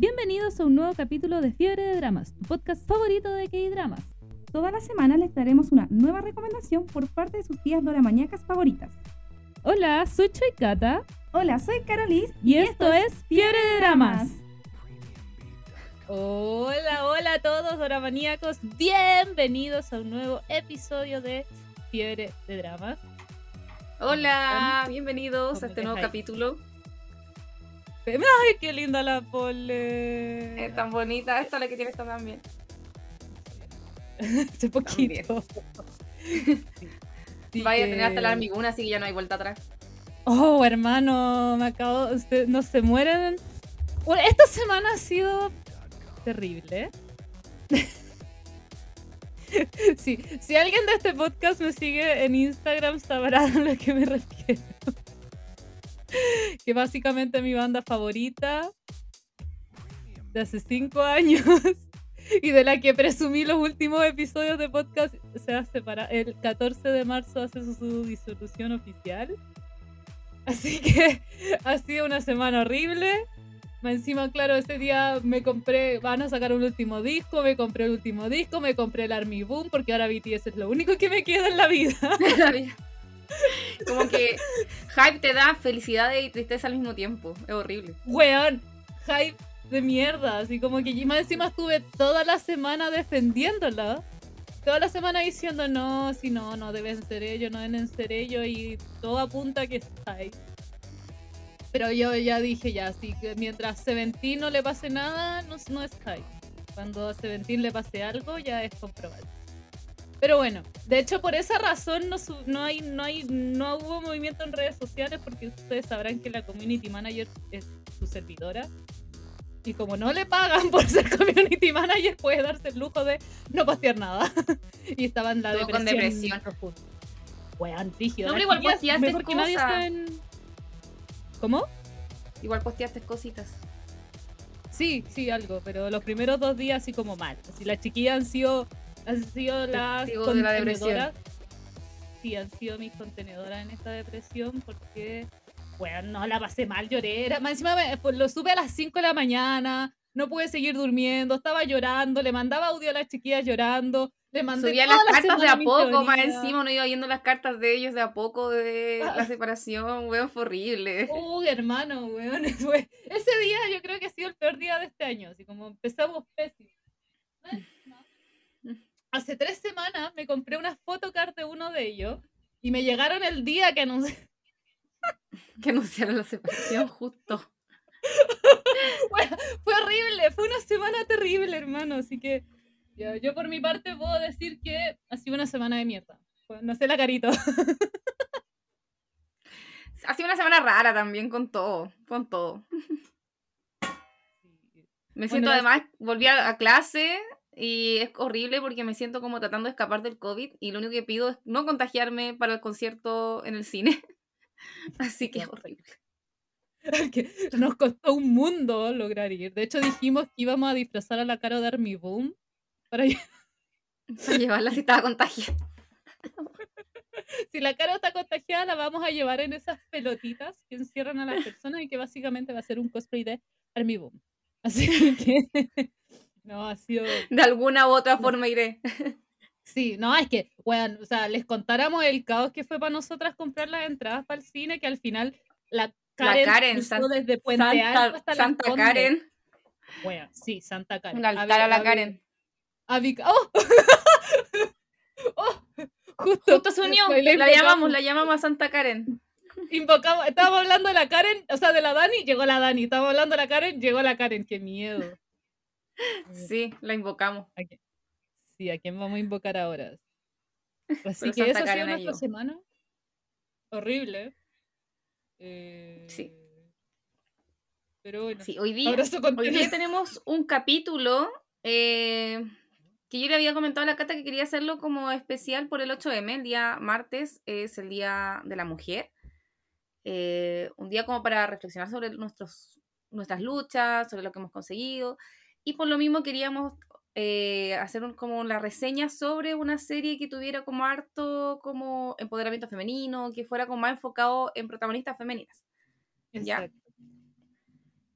Bienvenidos a un nuevo capítulo de Fiebre de Dramas, tu podcast favorito de K-Dramas. Toda la semana les daremos una nueva recomendación por parte de sus tías doramañacas favoritas. Hola, soy Choikata Hola, soy Carolis y, esto, es Fiebre de Dramas. Hola, hola a todos doramaníacos, bienvenidos a un nuevo episodio de Fiebre de Dramas. Hola, bienvenidos a este nuevo capítulo. Ay, qué linda la pole. Es tan bonita, esta la que tienes también. Hace poquito. Vaya a tener hasta la armiguna, así que ya no hay vuelta atrás. Oh, hermano, me acabo. Usted, no se mueren. esta semana ha sido terrible. sí, si alguien de este podcast me sigue en Instagram sabrá a lo que me refiero. que básicamente mi banda favorita de hace cinco años y de la que presumí los últimos episodios de podcast se va a separar. El 14 de marzo hace su, disolución oficial. Así que ha sido una semana horrible. Encima, claro, ese día me compré, van a sacar un último disco, me compré el último disco, me compré el Army Boom, porque ahora BTS es lo único que me queda en la vida. Como que hype te da felicidad y tristeza al mismo tiempo. Es horrible. Weón, hype de mierda. Así como que más encima estuve toda la semana defendiéndola. Toda la semana diciendo no, si no, no deben ser ellos, no deben ser ellos. Y todo apunta que es hype. Pero yo ya dije ya, así que mientras Seventeen no le pase nada, no, no es hype. Cuando a Seventeen le pase algo, ya es comprobable. Pero bueno, de hecho por esa razón no, no, hay, no, hay, no hubo movimiento en redes sociales porque ustedes sabrán que la community manager es su servidora. Y como no le pagan por ser community manager, puede darse el lujo de no postear nada. y estaba en la depresión. Con depresión. Weón, rígido. No, igual posteaste cosas. nadie está en... ¿Cómo? Igual posteaste cositas. Sí, sí, algo, pero los primeros dos días así como mal. Así las chiquillas han sido han sido las contenedoras. Sí, han sido mis contenedoras en esta depresión porque, bueno, no la pasé mal, lloré. Era, encima pues, lo supe a las 5 de la mañana, no pude seguir durmiendo, estaba llorando, le mandaba audio a las chiquillas llorando. Le mandé Subía las cartas de a poco, más encima uno iba viendo las cartas de ellos de a poco de ah. la separación, weón, fue horrible. Uy, hermano, weón, ese día yo creo que ha sido el peor día de este año, así como empezamos pésimo hace tres semanas me compré una photocard de uno de ellos y me llegaron el día que anunciaron. que anunciaron la separación justo. bueno, fue horrible, fue una semana terrible, hermano. Así que yo, por mi parte puedo decir que ha sido una semana de mierda. No sé la carito. ha sido una semana rara también con todo, con todo. Me siento además, volví a clase y es horrible porque me siento como tratando de escapar del COVID y lo único que pido es no contagiarme para el concierto en el cine. Así que es horrible. nos costó un mundo lograr ir. De hecho, dijimos que íbamos a disfrazar a la cara de Army Boom para, llevarla si estaba contagiada. si la cara está contagiada, la vamos a llevar en esas pelotitas que encierran a las personas y que básicamente va a ser un cosplay de Army Boom. Así que no, ha sido. De alguna u otra forma iré. Sí, no, es que, bueno, o sea, les contáramos el caos que fue para nosotras comprar las entradas para el cine, que al final la Karen, la Karen desde Puente Santa, Alto hasta Santa Karen. Bueno, sí, Santa Karen. Un altar a, la Karen. ¡Oh! ¡Oh! Justo, Justo se unió. La, llamamos, la llamamos a Santa Karen. Invocamos, estábamos hablando de la Karen, o sea, de la Dani, llegó la Dani. Estábamos hablando de la Karen, llegó la Karen. ¡Qué miedo! Sí, la invocamos. Sí, ¿a quién vamos a invocar ahora? Así que eso ha sido nuestra semana. Horrible. Eh... Sí. Pero bueno. Sí, hoy día, hoy día tenemos un capítulo eh, que yo le había comentado a la Cata que quería hacerlo como especial por el 8M. El día martes es el Día de la Mujer. Eh, un día como para reflexionar sobre nuestros, nuestras luchas, sobre lo que hemos conseguido y por lo mismo queríamos eh, hacer como la reseña sobre una serie que tuviera como harto como empoderamiento femenino, que fuera como más enfocado en protagonistas femeninas. ¿Ya?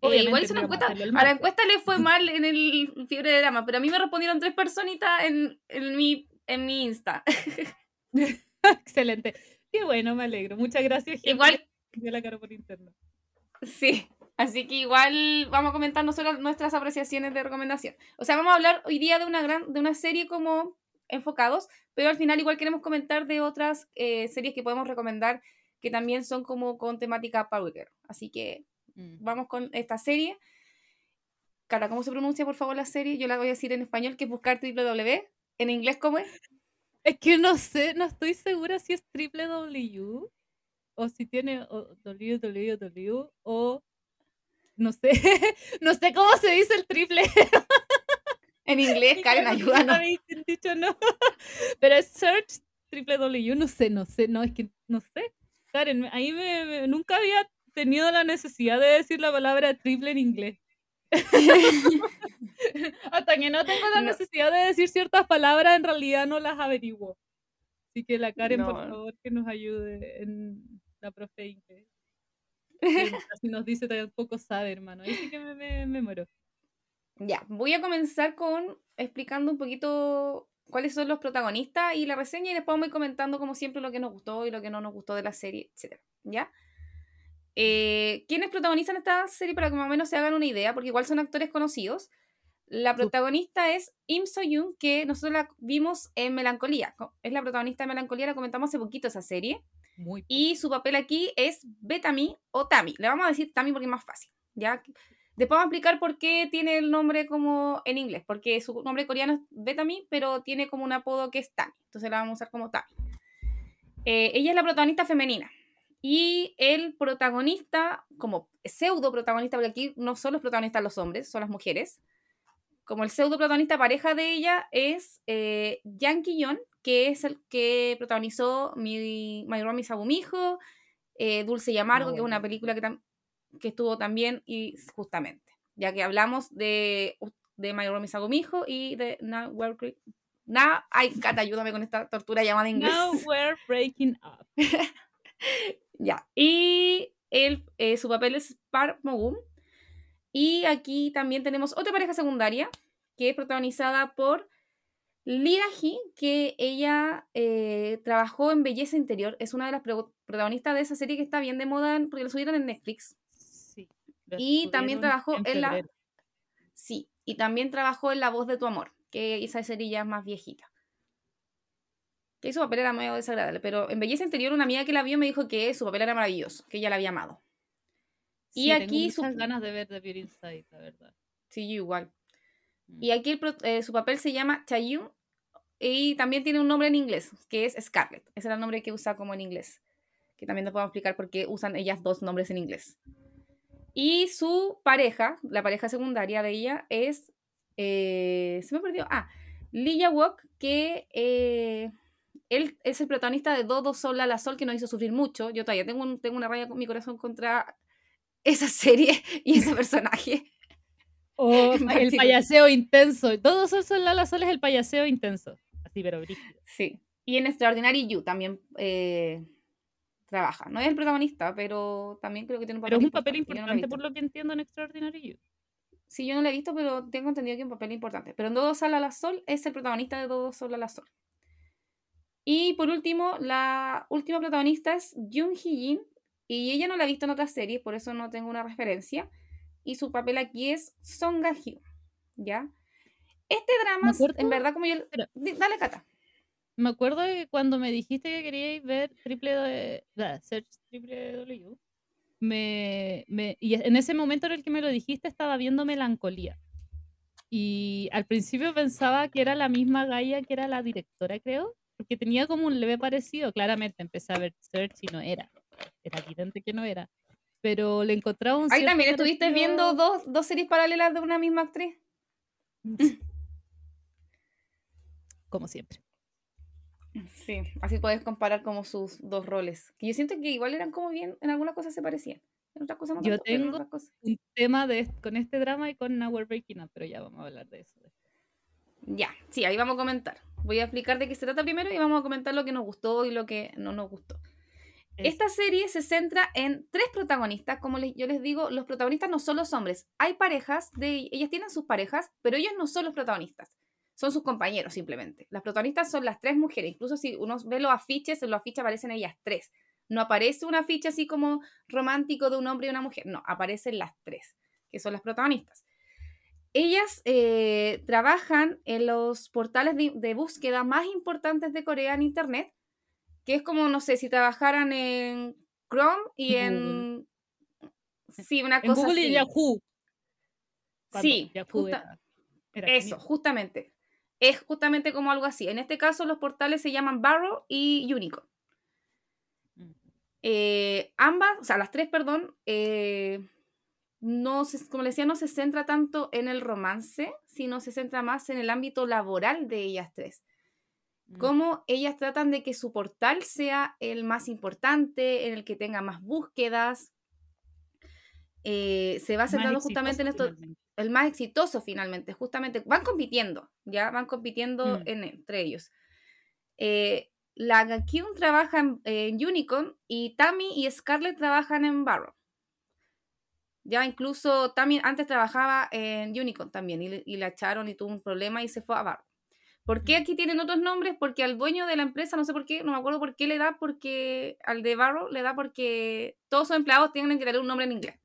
Eh, igual hice una encuesta. a la encuesta le fue mal en el fiebre de drama, pero a mí me respondieron tres personitas en, en, mi, en mi Insta. Excelente. Qué bueno, me alegro. Muchas gracias, gente Igual- dio la cara por interno. Sí, así que igual vamos a comentar nosotros nuestras apreciaciones de recomendación. O sea, vamos a hablar hoy día de una gran, de una serie como enfocados, pero al final igual queremos comentar de otras eh, series que podemos recomendar que también son como con temática power. Así que vamos con esta serie. Cara, ¿cómo se pronuncia por favor la serie? Yo la voy a decir en español, que es buscar www. En inglés, ¿cómo es? Es que no sé, no estoy segura si es triple W o si tiene o- www o no sé, no sé cómo se dice el triple. En inglés, Karen, ayúdanos. Habéis dicho no. Pero es search triple W, no sé, no sé, no, es que no sé. Karen, ahí me, me- nunca había tenido la necesidad de decir la palabra triple en inglés. Hasta que no tengo la No. necesidad de decir ciertas palabras, en realidad no las averiguo. Así que la Karen, por No. favor, que nos ayude en la profe inglés. Así nos dice tampoco sabe, hermano. Ahí sí que me, me, me muero. Ya, voy a comenzar con explicando un poquito cuáles son los protagonistas y la reseña y después voy comentando como siempre lo que nos gustó y lo que no nos gustó de la serie, etc. ¿Ya? Eh, ¿Quiénes protagonizan esta serie para que más o menos se hagan una idea? Porque igual son actores conocidos. La protagonista es Im So-yoon, que nosotros la vimos en Melancolía. Co- Es la protagonista de Melancolía, la comentamos hace poquito esa serie. Y su papel aquí es Betami o Tami. Le vamos a decir Tami porque es más fácil. ¿ya? Después vamos a explicar por qué tiene el nombre como en inglés. Porque su nombre coreano es Betami, pero tiene como un apodo que es Tami. Entonces la vamos a usar como Tami. Eh, ella es la protagonista femenina. Y el protagonista, como pseudo protagonista, porque aquí no son los protagonistas los hombres, son las mujeres. Como el pseudo protagonista pareja de ella es eh, Yang Ki-yeon, que es el que protagonizó mi, My Romy Sagumijo, eh, Dulce y Amargo, No, que es una película que, que estuvo también, y justamente, ya que hablamos de, de My Romy Sagumijo y de Now We're Cre- Now, ay, Cata, ayúdame con esta tortura llamada inglés. Now we're breaking up. Ya. Y él, eh, su papel es Park Mogum. Y aquí también tenemos otra pareja secundaria que es protagonizada por Lira Hee, que ella eh, trabajó en Belleza Interior. Es una de las pro- protagonistas de esa serie que está bien de moda en- porque lo subieron en Netflix. Sí. Y también trabajó en la- febrero. Sí. Y también trabajó en La Voz de tu Amor, que esa serie ya es más viejita. Que su papel era medio desagradable, pero en Belleza Interior una amiga que la vio me dijo que su papel era maravilloso, que ella la había amado. Y Sí, tengo aquí su- muchas ganas de ver The Beauty Inside, la verdad. Sí, yo igual. Y aquí el pro- eh, su papel se llama Chayun y también tiene un nombre en inglés, que es Scarlett. Ese era el nombre que usa como en inglés. Que también nos podemos explicar por qué usan ellas dos nombres en inglés. Y su pareja, la pareja secundaria de ella, es. eh, se me perdió. Ah, Lee Ya-wook, que eh, él es el protagonista de Dodo Sol a la Sol, que nos hizo sufrir mucho. Yo todavía tengo, un- tengo una raya con mi corazón contra esa serie y ese personaje. En el payaseo intenso. Todos son son Lala Sol es el payaseo intenso. Así, pero brígido. Sí. Y en Extraordinary You también eh, trabaja. No es el protagonista, pero también creo que tiene un papel Pero es un papel importante. No por lo que entiendo en Extraordinary You. Sí, yo no lo he visto, pero tengo entendido que es un papel importante. Pero en Todo Sol a la Sol es el protagonista de Todo Sol a la Sol. Y por último, la última protagonista es Jung Hee-jin. Y ella no la he visto en otras series, por eso no tengo una referencia. Y su papel aquí es Song Ga-hyo. ¿Ya? Este drama, acuerdo- en verdad, como yo... Dale, Cata. Me acuerdo que cuando me dijiste que queríais ver triple de, da, Search triple W, me, me, y en ese momento en el que me lo dijiste estaba viendo Melancolía. Y al principio pensaba que era la misma Gaia que era la directora, creo, porque tenía como un leve parecido. Claramente empecé a ver Search y no era. Era evidente que no era. Pero le encontraba un Ahí también estuviste parecido- viendo dos, dos series paralelas de una misma actriz. Como siempre. Sí, así puedes comparar como sus dos roles. Que yo siento que igual eran como bien, en algunas cosas se parecían. En otras cosas no Yo tanto, tengo- otras cosas- Un tema de, con este drama y con Now We're Breaking Up, pero ya vamos a hablar de eso. Ya, sí, ahí vamos a comentar. Voy a explicar de qué se trata primero y vamos a comentar lo que nos gustó y lo que no nos gustó. Esta serie se centra en tres protagonistas. Como yo les digo, los protagonistas no son los hombres. Hay parejas, de, ellas tienen sus parejas, pero ellos no son los protagonistas. Son sus compañeros simplemente. Las protagonistas son las tres mujeres. Incluso si uno ve los afiches, en los afiches aparecen ellas tres. No aparece un afiche así como romántico de un hombre y una mujer. No, aparecen las tres, que son las protagonistas. Ellas eh, trabajan en los portales de, búsqueda más importantes de Corea en Internet, que es como, no sé, si trabajaran en Chrome y en... Sí, una cosa Google y Yahoo. Sí, eso, justamente. Es justamente como algo así. En este caso, los portales se llaman Barrow y Unicorn. Eh, ambas, o sea, las tres, perdón, eh, no se, como les decía, no se centra tanto en el romance, sino se centra más en el ámbito laboral de ellas tres. Mm. Cómo ellas tratan de que su portal sea el más importante, en el que tenga más búsquedas. Eh, se va centrando justamente en esto, el más exitoso finalmente, justamente. Van compitiendo, ya van compitiendo mm. entre ellos. Eh, la Kyun trabaja en, Unicorn y Tammy y Scarlett trabajan en Barrow. Ya incluso Tammy antes trabajaba en Unicorn también y, la echaron y tuvo un problema y se fue a Barrow. ¿Por qué aquí tienen otros nombres? Porque al dueño de la empresa, no sé por qué, no me acuerdo por qué le da, porque al de Barrow le da porque todos sus empleados tienen que tener un nombre en inglés.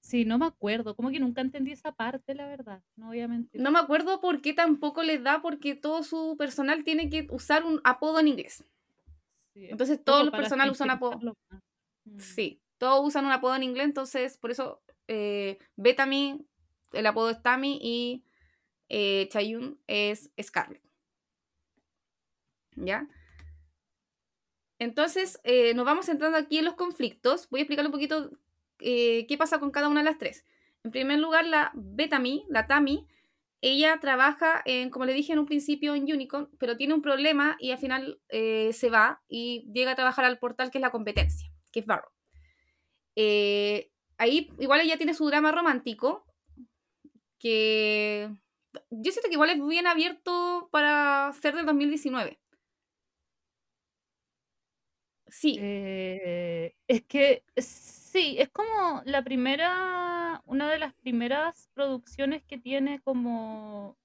Sí, no me acuerdo. Como que nunca entendí esa parte, la verdad. No voy a mentir. No me acuerdo por qué tampoco les da, porque todo su personal tiene que usar un apodo en inglés. entonces todo el personal usan apodo. Mm. Sí, todos usan un apodo en inglés, entonces por eso eh, Betamy, el apodo es Tammy y eh, Chayun es Scarlett. ¿Ya? Entonces, eh, nos vamos entrando aquí en los conflictos. Voy a explicar un poquito eh, qué pasa con cada una de las tres. En primer lugar, la Betami, la Tami, ella trabaja, en, como le dije en un principio, en Unicorn, pero tiene un problema y al final se va y llega a trabajar al portal que es la competencia, que es Barrow. Ahí igual ella tiene su drama romántico, que yo siento que igual es bien abierto para ser del 2019. Sí. es que Sí, es como la primera, una de las primeras producciones que tiene como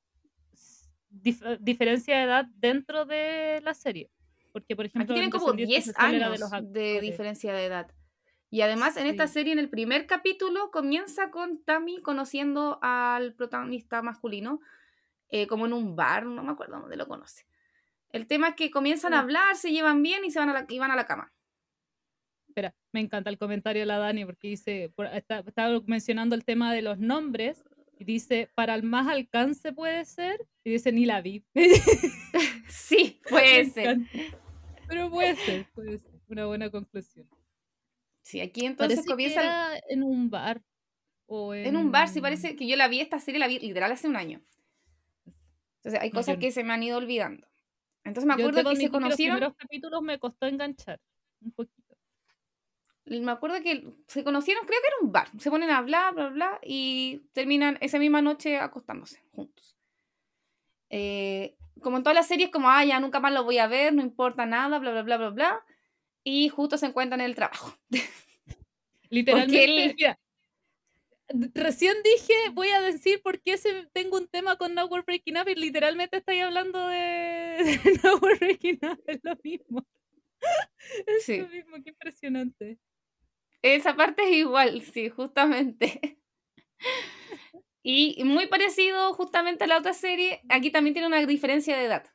diferencia de edad dentro de la serie. Porque, por ejemplo, Aquí tienen como 10 años de, diferencia de edad. Y además en esta serie, en el primer capítulo, comienza con Tammy conociendo al protagonista masculino, eh, como en un bar, no me acuerdo dónde lo conoce. El tema es que comienzan a hablar, se llevan bien y se van a la, y van a la cama espera, me encanta el comentario de la Dani porque dice, está, estaba mencionando el tema de los nombres y dice, para el más alcance puede ser, y dice, ni la vi. sí, puede ser. Pero puede ser, puede ser, una buena conclusión. Sí, aquí entonces comienza... en un bar. O en... un bar, sí parece que yo la vi, esta serie la vi literal hace un año. Entonces hay cosas que se me han ido olvidando. Entonces me acuerdo que se conocieron. Los primeros capítulos me costó enganchar un poquito me acuerdo que se conocieron, creo que era un bar. Se ponen a hablar, bla, bla, y terminan esa misma noche acostándose juntos. Eh, como en todas las series, como, ah, ya nunca más lo voy a ver, no importa nada, bla, bla, bla, bla, bla. Y justo se encuentran en el trabajo. Literalmente, recién dije, voy a decir por qué tengo un tema con No Breaking Up y literalmente estoy hablando de, No Breaking Up, es lo mismo. Es lo mismo, qué impresionante. Esa parte es igual, sí, justamente. Y muy parecido justamente a la otra serie, aquí también tiene una diferencia de edad.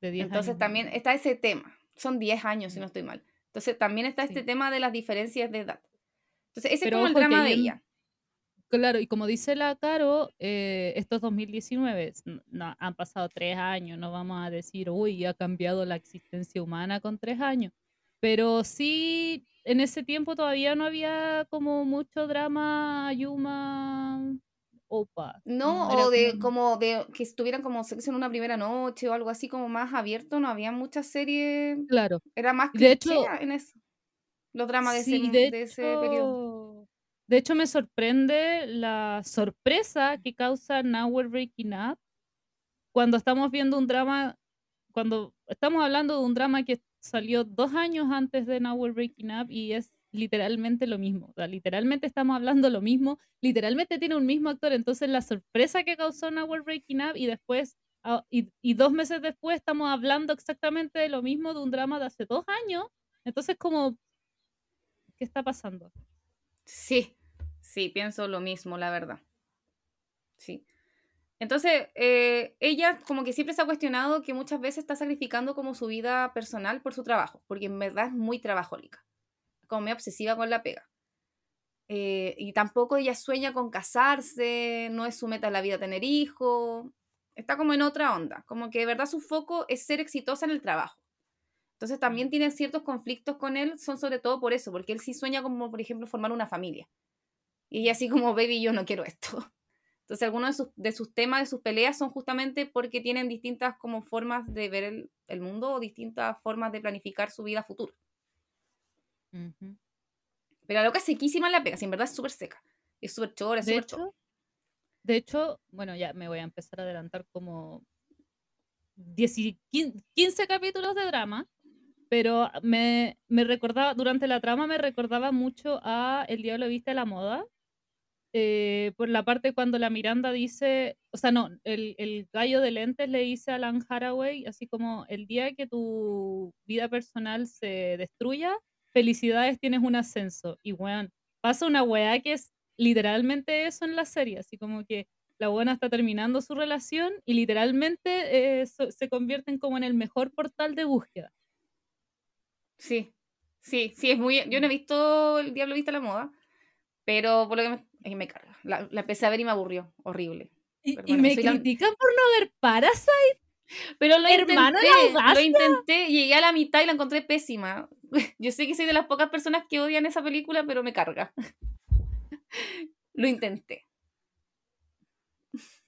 De Entonces también está ese tema. Son 10 años, si no estoy mal. Entonces también está este tema de las diferencias de edad. Entonces ese es como el drama de ella. Claro, y como dice la Caro, eh, estos 2019 no, han pasado tres años, no vamos a decir, uy, ha cambiado la existencia humana con tres años. Pero sí, en ese tiempo todavía no había como mucho drama Yuma Opa. No, o de como... de que estuvieran como sexo en una primera noche o algo así como más abierto, no había muchas series. Claro. Era más de hecho, en eso. Los dramas de, ese, de, ese periodo. De hecho, me sorprende la sorpresa que causa Now We're Breaking Up cuando estamos viendo un drama, cuando estamos hablando de un drama que salió dos años antes de Now We're Breaking Up y es literalmente lo mismo. Literalmente estamos hablando lo mismo. Literalmente tiene un mismo actor. Entonces, la sorpresa que causó Now We're Breaking Up y después, ah, y dos meses después, estamos hablando exactamente de lo mismo de un drama de hace dos años. Entonces, como, ¿qué está pasando? Sí, sí, pienso lo mismo, la verdad. Sí. Entonces, eh, ella como que siempre se ha cuestionado que muchas veces está sacrificando como su vida personal por su trabajo, porque en verdad es muy trabajólica, como muy obsesiva con la pega. Eh, y tampoco ella sueña con casarse, no es su meta en la vida tener hijos, está como en otra onda, como que de verdad su foco es ser exitosa en el trabajo. Entonces también tiene ciertos conflictos con él, son sobre todo por eso, porque él sí sueña como, por ejemplo, formar una familia. Y ella así como, baby, yo no quiero esto. Entonces, algunos de sus, temas, de sus peleas, son justamente porque tienen distintas como formas de ver el, mundo o distintas formas de planificar su vida futura. Pero la loca es sequísima la pega, si en verdad es súper seca. Es súper chora, es súper chora. De hecho, bueno, ya me voy a empezar a adelantar como 10, 15 capítulos de drama, pero me, me recordaba, durante la trama me recordaba mucho a El Diablo Viste la Moda, eh, por la parte cuando la Miranda dice, o sea, no, el, el, gallo de lentes le dice a Alan Haraway, así como el día que tu vida personal se destruya, felicidades, tienes un ascenso. Y bueno, pasa una weá que es literalmente eso en la serie, así como que la buena está terminando su relación y literalmente eh, se convierten como en el mejor portal de búsqueda. Sí, sí, sí, es muy... Yo no he visto El Diablo Viste la Moda, pero por lo que me me carga. La, empecé a ver y me aburrió. Horrible. Y, me critican por no ver Parasite. Pero lo intenté, lo intenté, llegué a la mitad y la encontré pésima. Yo sé que soy de las pocas personas que odian esa película, pero me carga. Lo intenté.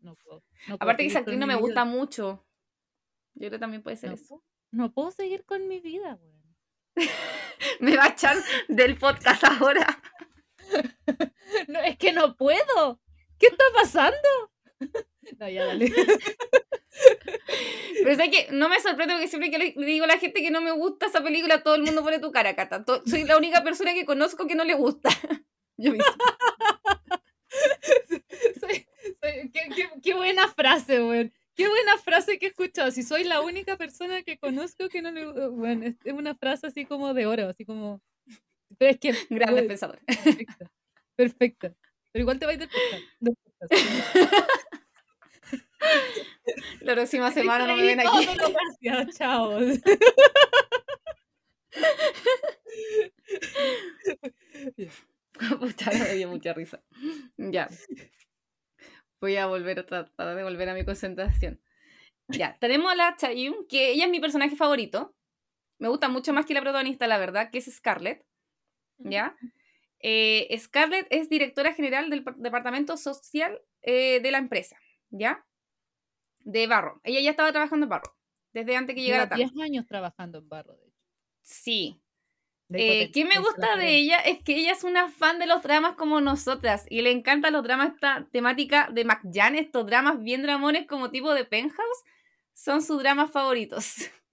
No puedo, Aparte que esa actriz no me gusta mucho. Yo creo que también puede ser eso. no puedo seguir con mi vida, güey. Me va a echar del podcast ahora. No, es que no puedo. ¿Qué está pasando? No, ya dale. Pero es que no me sorprende porque siempre que le digo a la gente que no me gusta esa película, todo el mundo pone tu cara, Cata. Soy la única persona que conozco que no le gusta. Yo mismo. qué, buena frase, güey. Qué buena frase que he escuchado. Si soy la única persona que conozco que no le Bueno, es una frase así como de oro, así como. Pero es que. Grande pensador. Perfecta. Perfecta. Pero igual te va a ir del La próxima semana no me ven aquí. Gracias, chao. Puta, me dio mucha risa. Ya voy a volver a tratar de volver a mi concentración. Ya, tenemos a la Chayun, que ella es mi personaje favorito. Me gusta mucho más que la protagonista, la verdad, que es Scarlett. ¿Ya? Eh, Scarlett es directora general del departamento social eh, de la empresa, ¿ya? De Barro. Ella ya estaba trabajando en Barro, desde antes que llegara tarde. 10 años trabajando en Barro, de hecho. Sí, eh, ¿Qué me gusta de ella? Es que ella es una fan de los dramas como nosotras y le encantan los dramas, esta temática de McJan, estos dramas bien dramones como tipo de Penthouse, son sus dramas favoritos.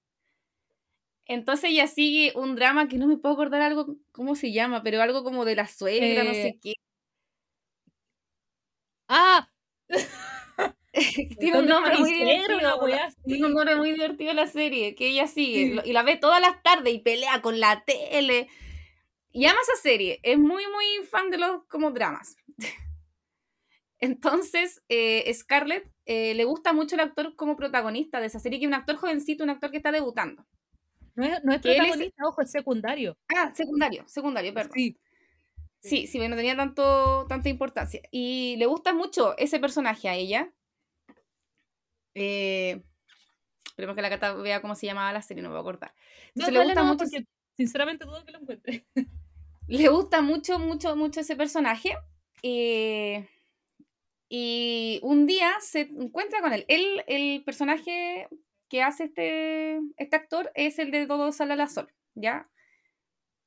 Entonces ella sigue un drama que no me puedo acordar algo, ¿cómo se llama? Pero algo como de la suegra, no sé eh, qué. ¡Ah! tiene un nombre muy divertido. Tiene un nombre muy divertido la serie, que ella sigue y la ve todas las tardes y pelea con la tele. Y ama esa serie. Es muy, muy fan de los como dramas. Entonces, eh, Scarlett eh, le gusta mucho el actor como protagonista de esa serie, que es un actor jovencito, un actor que está debutando. No es, no es protagonista, ojo, es secundario. Ah, secundario, secundario, perdón. Sí. Sí, sí, no tenía tanto, tanta importancia. Y le gusta mucho ese personaje a ella. Eh, esperemos que la Cata vea cómo se llamaba la serie, no me voy a cortar. no, le gusta mucho. sinceramente dudo que lo encuentre. le gusta mucho, mucho, mucho ese personaje. Eh, y un día se encuentra con él. Él, el personaje que hace este, este actor es el de Todo Sale a la Sol, ¿ya?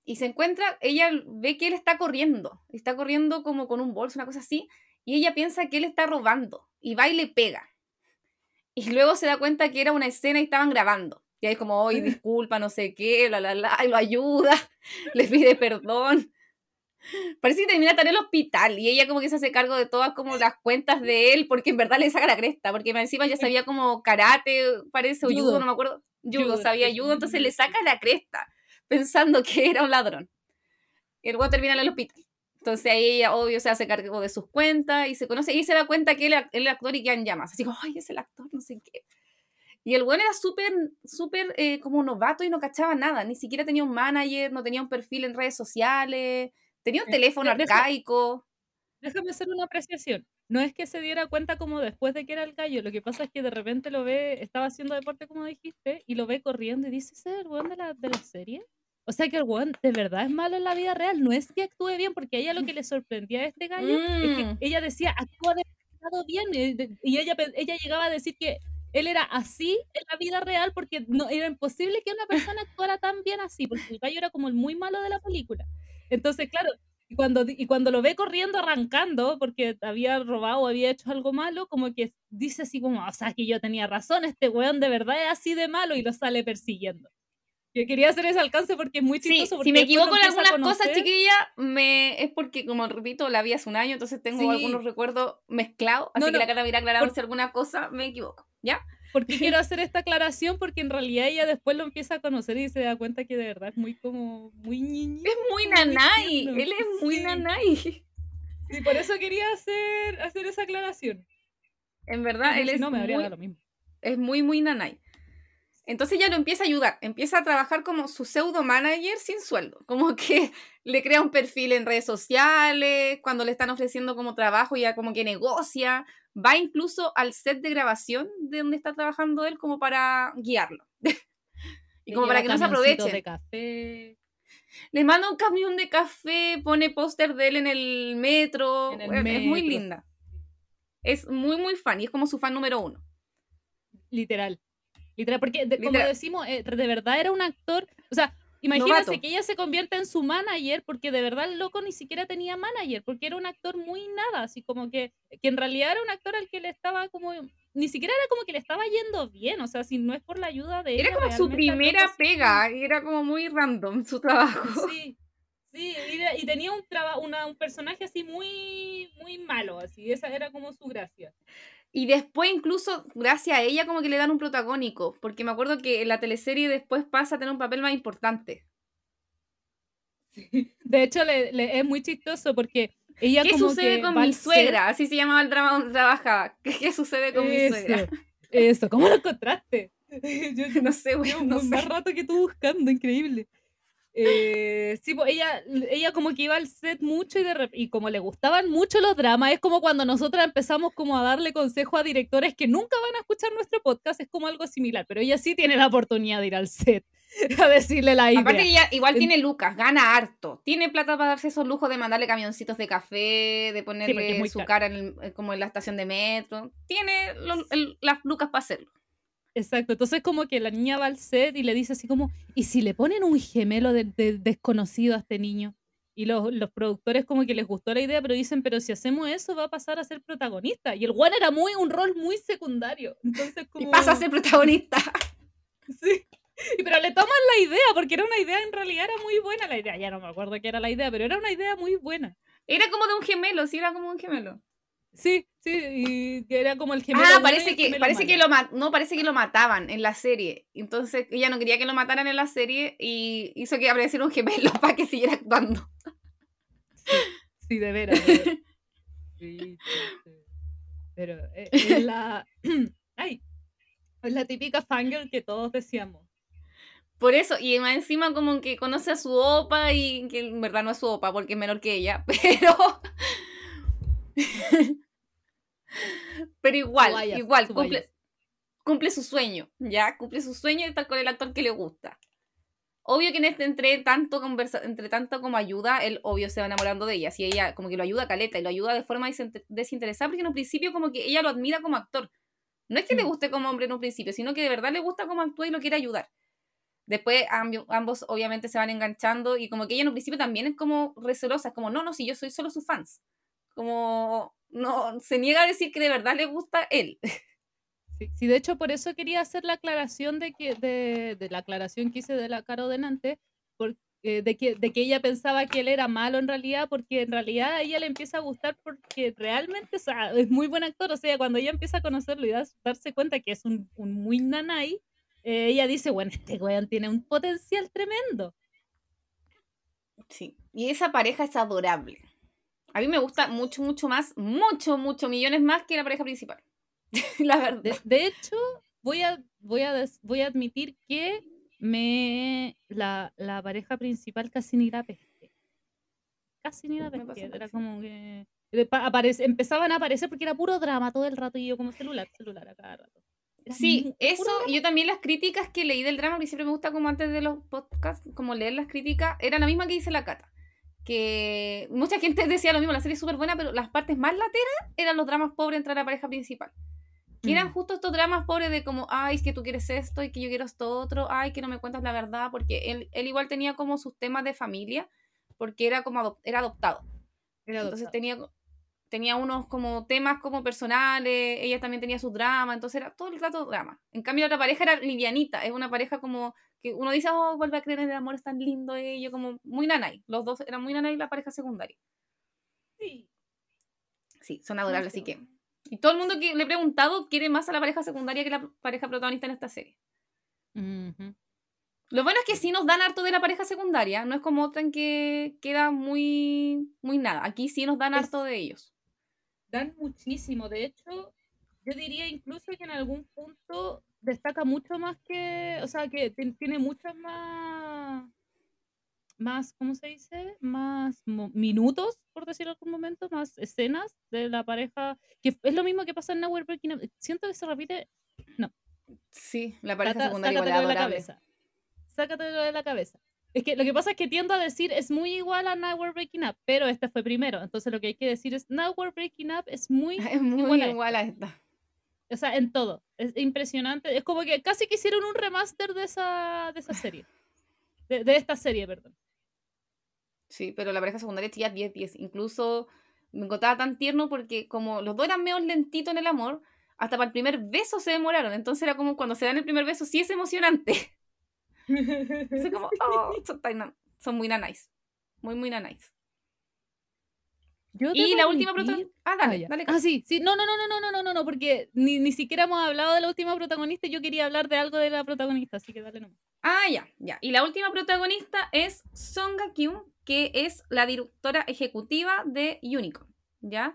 Y se encuentra, ella ve que él está corriendo, está corriendo como con un bolso, una cosa así, y ella piensa que él está robando, y va y le pega. Y luego se da cuenta que era una escena y estaban grabando. Y ahí es como, oye, disculpa, no sé qué, bla, bla, bla, y lo ayuda, le pide perdón. Parece que termina en el hospital y ella como que se hace cargo de todas como las cuentas de él porque en verdad le saca la cresta, porque encima ya sabía como karate, parece, o judo, no me acuerdo, judo, sabía judo, entonces le saca la cresta pensando que era un ladrón. Y luego termina en el hospital. Entonces ahí ella, obvio, se hace cargo de sus cuentas y se conoce y se da cuenta que él es el actor y que en llamas. Así como, ay, es el actor, no sé qué. Y el weón era súper, súper eh, como novato y no cachaba nada. Ni siquiera tenía un manager, no tenía un perfil en redes sociales, tenía un eh, teléfono arcaico. Déjame hacer una apreciación. No es que se diera cuenta como después de que era el gallo, lo que pasa es que de repente lo ve, estaba haciendo deporte como dijiste, y lo ve corriendo y dice, ¿ese es el weón de la, de la serie? O sea que el weón de verdad es malo en la vida real. No es que actúe bien, porque a ella lo que le sorprendía a este gallo es que mm. ella decía, actúa demasiado bien. Eh, y ella, ella llegaba a decir que él era así en la vida real porque no era imposible que una persona actuara tan bien así, porque el gallo era como el muy malo de la película. Entonces, claro, y cuando, y cuando lo ve corriendo, arrancando, porque había robado o había hecho algo malo, como que dice así como, o sea, que yo tenía razón, este weón de verdad es así de malo y lo sale persiguiendo. Yo quería hacer ese alcance porque es muy chistoso. si me equivoco en algunas cosas, chiquilla, me... es porque, como repito, la vi hace un año, entonces tengo algunos recuerdos mezclados. Así que la cara me irá aclarar si alguna cosa me equivoco. ¿Ya? Porque quiero hacer esta aclaración porque en realidad ella después lo empieza a conocer y se da cuenta que de verdad es muy como muy niño. Es muy nanay, él es muy nanay. Y por eso quería hacer, hacer esa aclaración. En verdad, él es no me habría dado lo mismo. Es muy muy nanay. Entonces ya lo empieza a ayudar, empieza a trabajar como su pseudo manager sin sueldo, como que le crea un perfil en redes sociales, cuando le están ofreciendo como trabajo ya como que negocia, va incluso al set de grabación de donde está trabajando él como para guiarlo. y como para que no se aproveche. De café. Le manda un camión de café, pone póster de él en el metro. Es muy linda. Es muy, muy fan y es como su fan número uno. Literal. Literal, porque como decimos, eh, de verdad era un actor, o sea, imagínense que ella se convierte en su manager porque de verdad el loco ni siquiera tenía manager, porque era un actor muy nada, así como que, que en realidad era un actor al que le estaba como, ni siquiera era como que le estaba yendo bien, o sea, si no es por la ayuda de Era como su primera pega, era como muy random su trabajo. Sí. Sí, y, tenía un, un personaje así muy, muy malo, así, esa era como su gracia. Y después, incluso, gracias a ella, como que le dan un protagónico. Porque me acuerdo que en la teleserie después pasa a tener un papel más importante. Sí. De hecho, le, es muy chistoso porque ella ¿Qué sucede con mi suegra? Así se llamaba el drama donde trabajaba. ¿Qué, sucede con mi suegra? Eso, ¿cómo lo encontraste? Yo no sé, güey. No más rato que tú buscando, increíble. Eh, sí, pues ella, ella como que iba al set mucho y, de, y como le gustaban mucho los dramas, es como cuando nosotras empezamos como a darle consejo a directores que nunca van a escuchar nuestro podcast, es como algo similar, pero ella sí tiene la oportunidad de ir al set a decirle la idea. Aparte ella igual tiene lucas, gana harto, tiene plata para darse esos lujos de mandarle camioncitos de café, de ponerle su cara en como en la estación de metro, tiene las lucas para hacerlo. Exacto, entonces como que la niña va al set y le dice así como, ¿y si le ponen un gemelo de, desconocido a este niño? Y los, productores como que les gustó la idea, pero dicen, pero si hacemos eso va a pasar a ser protagonista. Y el Juan era muy un rol muy secundario. Entonces como... Y pasa a ser protagonista. sí. Pero le toman la idea, porque era una idea, en realidad era muy buena la idea. Ya no me acuerdo qué era la idea, pero era una idea muy buena. Era como de un gemelo, sí, era como un gemelo. Sí, sí, y que era como el gemelo. Ah, parece que, parece que lo no, parece que lo mataban en la serie. Entonces ella no quería que lo mataran en la serie y hizo que apareciera un gemelo para que siguiera actuando. Sí, de veras. Sí, Pero eh, es, la. Ay, es la típica fangirl que todos decíamos. Por eso, y encima como que conoce a su opa y que en verdad no es su opa porque es menor que ella, pero Pero igual, igual, cumple, cumple, su sueño, ¿ya? Cumple su sueño de estar con el actor que le gusta. Obvio que en este entre tanto conversa, entre tanto como ayuda, él obvio se va enamorando de ella. Si ella como que lo ayuda a caleta y lo ayuda de forma desinteresada, porque en un principio como que ella lo admira como actor. No es que le mm. guste como hombre en un principio, sino que de verdad le gusta como actúa y lo quiere ayudar. Después ambos obviamente se van enganchando y como que ella en un principio también es como recelosa, es como, no, no, si yo soy solo su fans como no se niega a decir que de verdad le gusta él. Sí, sí, de hecho por eso quería hacer la aclaración de que de, de la aclaración que hice de la Caro delante, porque, de, que, de que ella pensaba que él era malo en realidad, porque en realidad a ella le empieza a gustar porque realmente o sea, es muy buen actor, o sea, cuando ella empieza a conocerlo y darse cuenta que es un, un muy nanay, eh, ella dice, bueno, este weón tiene un potencial tremendo. Sí, y esa pareja es adorable. A mí me gusta mucho, mucho más, mucho, mucho, millones más que la pareja principal. la verdad. De, hecho, voy a, voy, a voy a admitir que me la, la pareja principal casi ni la pesqué. Casi ni la pesqué. Era como que aparece, empezaban a aparecer porque era puro drama todo el rato y yo como celular, celular a cada rato. sí, eso, y yo también las críticas que leí del drama, que siempre me gusta como antes de los podcasts, como leer las críticas, era la misma que dice la Cata que mucha gente decía lo mismo, la serie es súper buena, pero las partes más lateras eran los dramas pobres entre la pareja principal. Que eran mm. justo estos dramas pobres de como, ay, es que tú quieres esto y que yo quiero esto otro, ay, que no me cuentas la verdad, porque él, él igual tenía como sus temas de familia, porque era como era adoptado. Entonces tenía, tenía unos como temas como personales, ella también tenía sus dramas, entonces era todo el rato drama. En cambio, la otra pareja era livianita, es una pareja como que uno dice, oh, vuelve a creer en el amor, es tan lindo ello, como muy nanay. Los dos eran muy nanay la pareja secundaria. Sí. Sí, son adorables, así que. Y todo el mundo que le he preguntado quiere más a la pareja secundaria que la pareja protagonista en esta serie. Lo bueno es que sí nos dan harto de la pareja secundaria, no es como otra en que queda muy, muy nada. Aquí sí nos dan harto de ellos. Dan muchísimo, de hecho, yo diría incluso que en algún punto destaca mucho más que, o sea, que tiene muchas más, más, ¿cómo se dice? Más minutos, por decirlo en algún momento, más escenas de la pareja, que es lo mismo que pasa en Nowhere Breaking Up. Siento que se repite, no. Sí, la pareja secundaria igual de la cabeza. Sácatelo de la cabeza. Es que lo que pasa es que tiendo a decir es muy igual a Nowhere Breaking Up, pero este fue primero. Entonces lo que hay que decir es Nowhere Breaking Up es muy, es muy igual, a esta. O sea, en todo. Es impresionante. Es como que casi que hicieron un remaster de esa, de esa serie. De, esta serie, perdón. Sí, pero la pareja secundaria ya 10-10. Incluso me encontraba tan tierno porque como los dos eran medio lentitos en el amor, hasta para el primer beso se demoraron. Entonces era como cuando se dan el primer beso, sí es emocionante. como, oh, son, son muy nanais. Muy, muy nanais y la última protagonista. Ah, dale, ah, dale. Ah, sí, sí. No, no, no, no, no, no, no, no, porque ni, ni siquiera hemos hablado de la última protagonista. Yo quería hablar de algo de la protagonista, así que dale nomás. Ah, ya, ya. Y la última protagonista es Songa Kyun, que es la directora ejecutiva de Unicorn, ¿ya?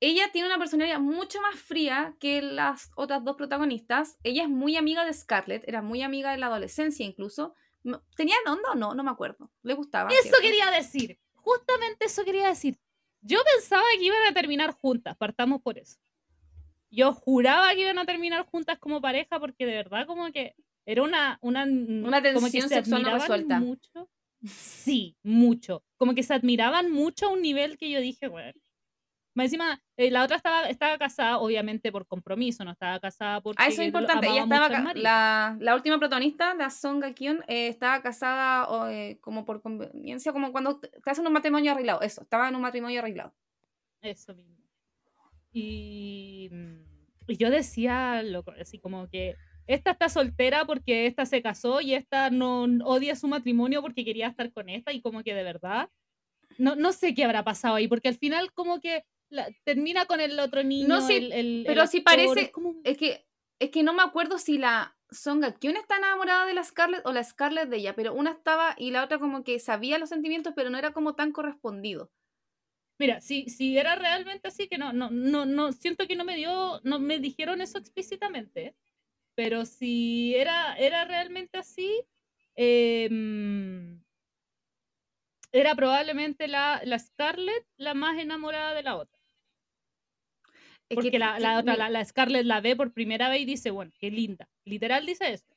Ella tiene una personalidad mucho más fría que las otras dos protagonistas. Ella es muy amiga de Scarlett, era muy amiga de la adolescencia incluso. ¿Tenían onda o no? No me acuerdo. Le gustaba. Eso quería decir. Justamente eso quería decir. Yo pensaba que iban a terminar juntas, partamos por eso. Yo juraba que iban a terminar juntas como pareja porque de verdad como que era una una, una tensión sexual no resuelta. Mucho. Sí, mucho. Como que se admiraban mucho a un nivel que yo dije, bueno, más encima, eh, la otra estaba, estaba casada, obviamente por compromiso, no estaba casada porque. Ah, eso es importante. Ella estaba. La, la, última protagonista, la Song Kyun, eh, estaba casada eh, como por conveniencia, como cuando estás en un matrimonio arreglado. Eso, estaba en un matrimonio arreglado. Eso mismo. Y, y yo decía, loco, así como que esta está soltera porque esta se casó y esta no odia su matrimonio porque quería estar con esta y como que de verdad. No, no sé qué habrá pasado ahí, porque al final como que termina con el otro niño. No, pero si parece. Es, que, es que no me acuerdo si la Songa Kyun está enamorada de la Scarlett o la Scarlett de ella, pero una estaba y la otra como que sabía los sentimientos, pero no era como tan correspondido. Mira, si, si era realmente así, que no, no, no, no, siento que no me dio, no me dijeron eso explícitamente, pero si era, era realmente así, eh, era probablemente la, la Scarlett la más enamorada de la otra. Porque la, la, otra, la, Scarlett la ve por primera vez y dice, bueno, qué linda. Literal dice eso.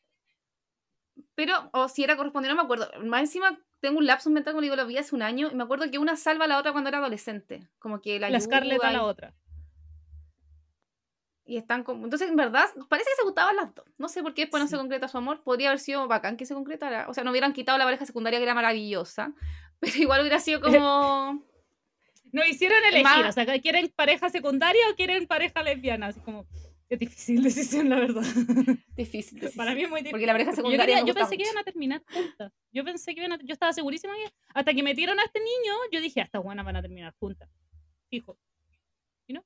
Pero, o si era correspondiente, no me acuerdo. Más encima tengo un lapsus mental, como digo, lo vi hace un año, y me acuerdo que una salva a la otra cuando era adolescente. Como que la, la Scarlett a la otra. Y están como. Entonces, en verdad, parece que se gustaban las dos. No sé por qué después no se concreta su amor. Podría haber sido bacán que se concretara. O sea, no hubieran quitado la pareja secundaria que era maravillosa. Pero igual hubiera sido como. no hicieron elegir, o sea, ¿quieren pareja secundaria o quieren pareja lesbiana? Así como. Es difícil decisión, la verdad. Difícil. decisión. Para mí es muy difícil. Porque la pareja Yo, secundaria quería- yo pensé que iban a terminar juntas. Yo pensé que iban a, yo estaba segurísima que hasta que metieron a este niño, yo dije, "Ah, estas buenas van a terminar juntas. Fijo. ¿Y no?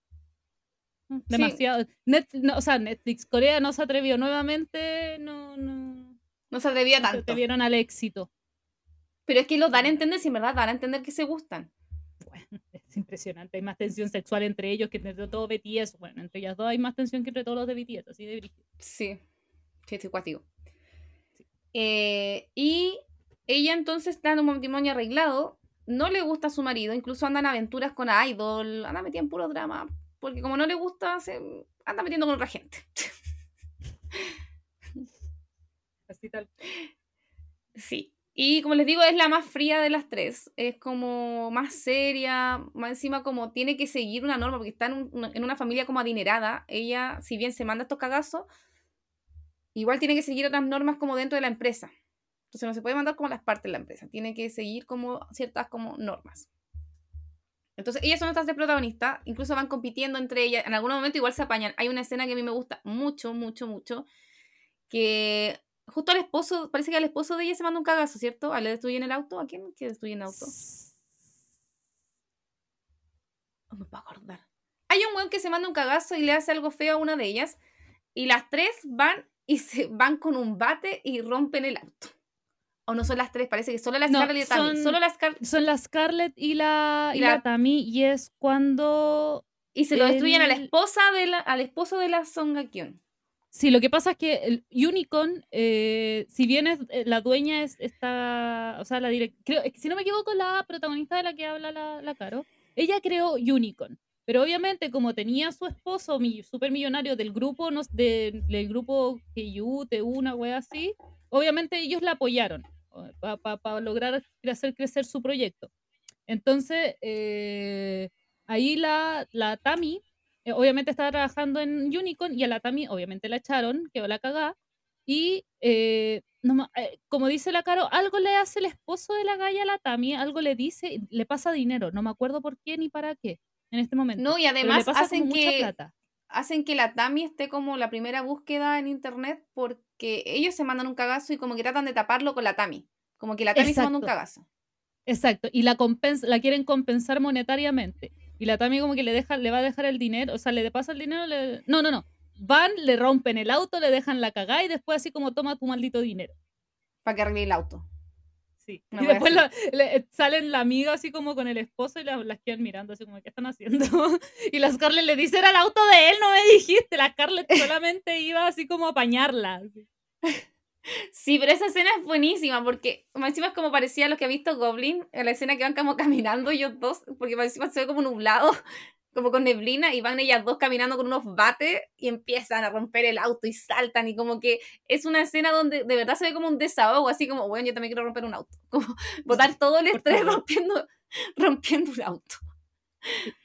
Mm, Demasiado. No, o sea, Netflix Corea no se atrevió nuevamente, no, no, No se atrevía no se tanto. atrevieron al éxito. Pero es que lo dan a entender, si en verdad dan a entender que se gustan. Bueno, impresionante. Hay más tensión sexual entre ellos que entre todo BTS. Bueno, entre ellas dos hay más tensión que entre todos los de BTS, así de brígido. Sí, sí, estoy cuático. Eh, y ella entonces está en un matrimonio arreglado, no le gusta a su marido, incluso anda en aventuras con Idol, anda metida en puro drama, porque como no le gusta, se anda metiendo con otra gente. Así tal. Sí. Y como les digo, es la más fría de las tres. Es como más seria, más encima como tiene que seguir una norma, porque está en, un- en una familia como adinerada. Ella, si bien se manda estos cagazos, igual tiene que seguir otras normas como dentro de la empresa. Entonces no se puede mandar como las partes de la empresa. Tiene que seguir como ciertas como normas. Entonces ellas son nuestras tres protagonistas. Incluso van compitiendo entre ellas. En algún momento igual se apañan. Hay una escena que a mí me gusta mucho, mucho, mucho. Que justo al esposo, parece que al esposo de ella se manda un cagazo, ¿cierto? ¿A le destruyen el auto? ¿A quién que destruyen el auto? No me puedo acordar. Hay un weón que se manda un cagazo y le hace algo feo a una de ellas. Y las tres van y se van con un bate y rompen el auto. O no son las tres, parece que solo la No, Scarlett y la Tammy. son- Solo la Scarlett. Son la Scarlett y la, Y y la- la Tammy, y es cuando Y se lo destruyen a la esposa de la, al esposo de la Song Kyon. Sí, lo que pasa es que Unicorn, eh, si bien es, eh, la dueña es esta, o sea, la direc- creo, es que si no me equivoco, la protagonista de la que habla la, la Caro, ella creó Unicorn, pero obviamente como tenía su esposo mi, super millonario del grupo, no, de- del grupo KU, TU, una wea así, obviamente ellos la apoyaron para lograr hacer crecer su proyecto. Entonces, eh, ahí la, la Tami eh, obviamente estaba trabajando en Unicorn y a la Tami obviamente la echaron, quedó la cagada. Y eh, no eh, como dice la Caro, algo le hace el esposo de la galla a la Tami, algo le dice, le pasa dinero, no me acuerdo por qué ni para qué en este momento. No, y además hacen que plata. hacen que la Tami esté como la primera búsqueda en internet porque ellos se mandan un cagazo y como que tratan de taparlo con la Tami. Como que la Tami se manda un cagazo. Exacto, y la compensa, la quieren compensar monetariamente. Y la Tami como que le deja, le va a dejar el dinero, o sea, le pasa el dinero, le- no, no, no. Van, le rompen el auto, le dejan la cagada y después así como toma tu maldito dinero. Para que arregle el auto. Sí. Y después la- le- salen la amiga así como con el esposo y la- las quedan mirando así como, ¿qué están haciendo? y la Scarlett le dice, era el auto de él, no me dijiste. La Scarlett solamente iba así como a apañarla. así. Sí, pero esa escena es buenísima porque encima es como parecía a lo que ha visto Goblin en la escena que van como caminando ellos dos, porque encima se ve como nublado, como con neblina, y van ellas dos caminando con unos bates y empiezan a romper el auto y saltan, y como que es una escena donde de verdad se ve como un desahogo, así como, bueno, yo también quiero romper un auto, como botar todo el estrés rompiendo, rompiendo un auto.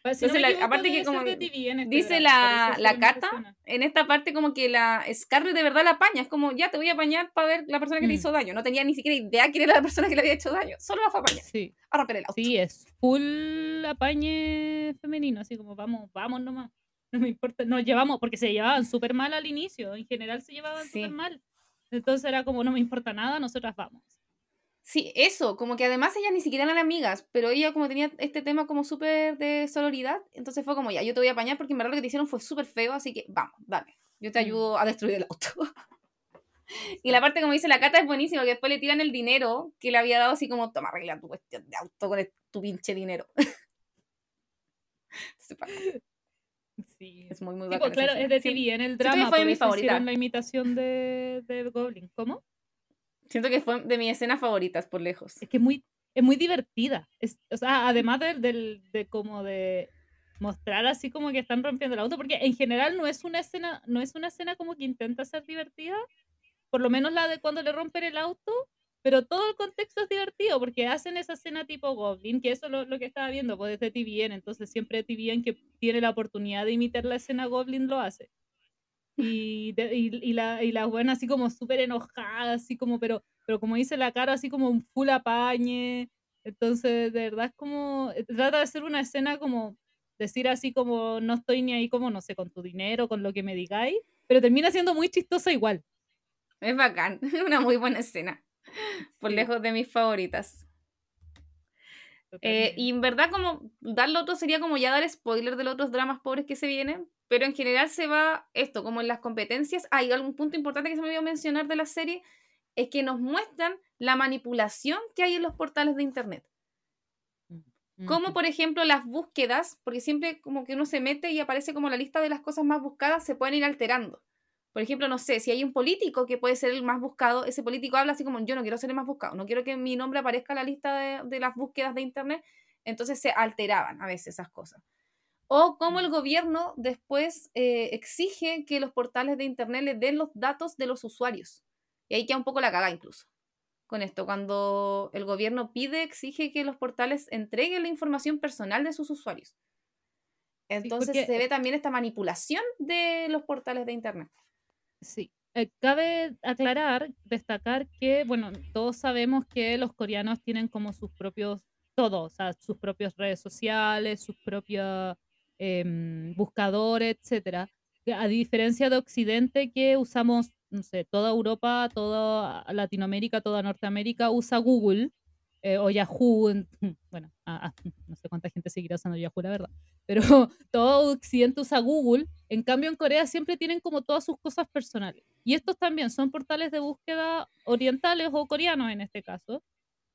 Pues, si no Entonces, la- aparte que como este dice la- la Cata, impresiona. En esta parte como que la Scarlett de verdad la apaña, es como, ya te voy a apañar para ver la persona que te Mm. hizo daño, no tenía ni siquiera idea quién era la persona que le había hecho daño, solo la fue a apañar, Sí, a romper el auto. sí, es full apañe femenino, así como vamos, vamos nomás. No me importa, nos llevamos, porque se llevaban súper mal al inicio, en general se llevaban Sí. súper mal. Entonces era como, no me importa nada, nosotras vamos. Sí, eso, como que además ellas ni siquiera eran amigas, pero ella como tenía este tema como súper de sororidad, entonces fue como ya, yo te voy a apañar porque en verdad lo que te hicieron fue súper feo, así que vamos, dale, yo te Mm. ayudo a destruir el auto. y la parte como dice la Cata es buenísima, que después le tiran el dinero que le había dado así como, toma, arregla tu cuestión de auto con el- tu pinche dinero. Entonces, Sí. es muy, muy Sí, pues, claro, es de escena. TV en el que drama, fue por mi favorita. la imitación de, de Goblin. ¿Cómo? Siento que fue de mis escenas favoritas por lejos. Es que es muy, es muy divertida. Es, o sea, además del, del- de como de mostrar así como que están rompiendo el auto, porque en general no es una escena, no es una escena como que intenta ser divertida, por lo menos la de cuando le rompen el auto, pero todo el contexto es divertido, porque hacen esa escena tipo Goblin, que eso es lo, lo que estaba viendo, pues desde TVN, entonces siempre TVN que tiene la oportunidad de imitar la escena Goblin lo hace. Y, de- y, y la, y la buena así como súper enojada, así como, pero, pero como dice la cara, así como un full apañe. Entonces, de verdad es como, eh, trata de hacer una escena como decir así como no estoy ni ahí como, no sé, con tu dinero, con lo que me digáis, pero termina siendo muy chistosa igual. Es bacán, es una muy buena escena, por lejos de mis favoritas. Eh, y en verdad, como darlo otro sería como ya dar spoiler de los otros dramas pobres que se vienen, pero en general se va esto, como en las competencias. Hay algún punto importante que se me olvidó mencionar de la serie, es que nos muestran la manipulación que hay en los portales de internet. Mm, como por ejemplo las búsquedas, porque siempre como que uno se mete y aparece como la lista de las cosas más buscadas, se pueden ir alterando. Por ejemplo, no sé, si hay un político que puede ser el más buscado, ese político habla así como yo no quiero ser el más buscado, no quiero que mi nombre aparezca en la lista de, las búsquedas de Internet, entonces se alteraban a veces esas cosas. O como el gobierno después eh, exige que los portales de Internet le den los datos de los usuarios. Y ahí queda un poco la caga incluso con esto, cuando el gobierno pide, exige que los portales entreguen la información personal de sus usuarios. Entonces se ve también esta manipulación de los portales de Internet. Sí. Eh, cabe aclarar, destacar que, bueno, todos sabemos que los coreanos tienen como sus propios, todos, o sea, sus propias redes sociales, sus propios em, buscadores, etcétera. A diferencia de Occidente, que usamos, no sé, toda Europa, toda Latinoamérica, toda Norteamérica usa Google eh, o Yahoo, bueno, ah, ah, no sé cuánta gente seguirá usando Yahoo, la verdad, pero todo Occidente usa Google, en cambio en Corea siempre tienen como todas sus cosas personales. Y estos también son portales de búsqueda orientales o coreanos en este caso.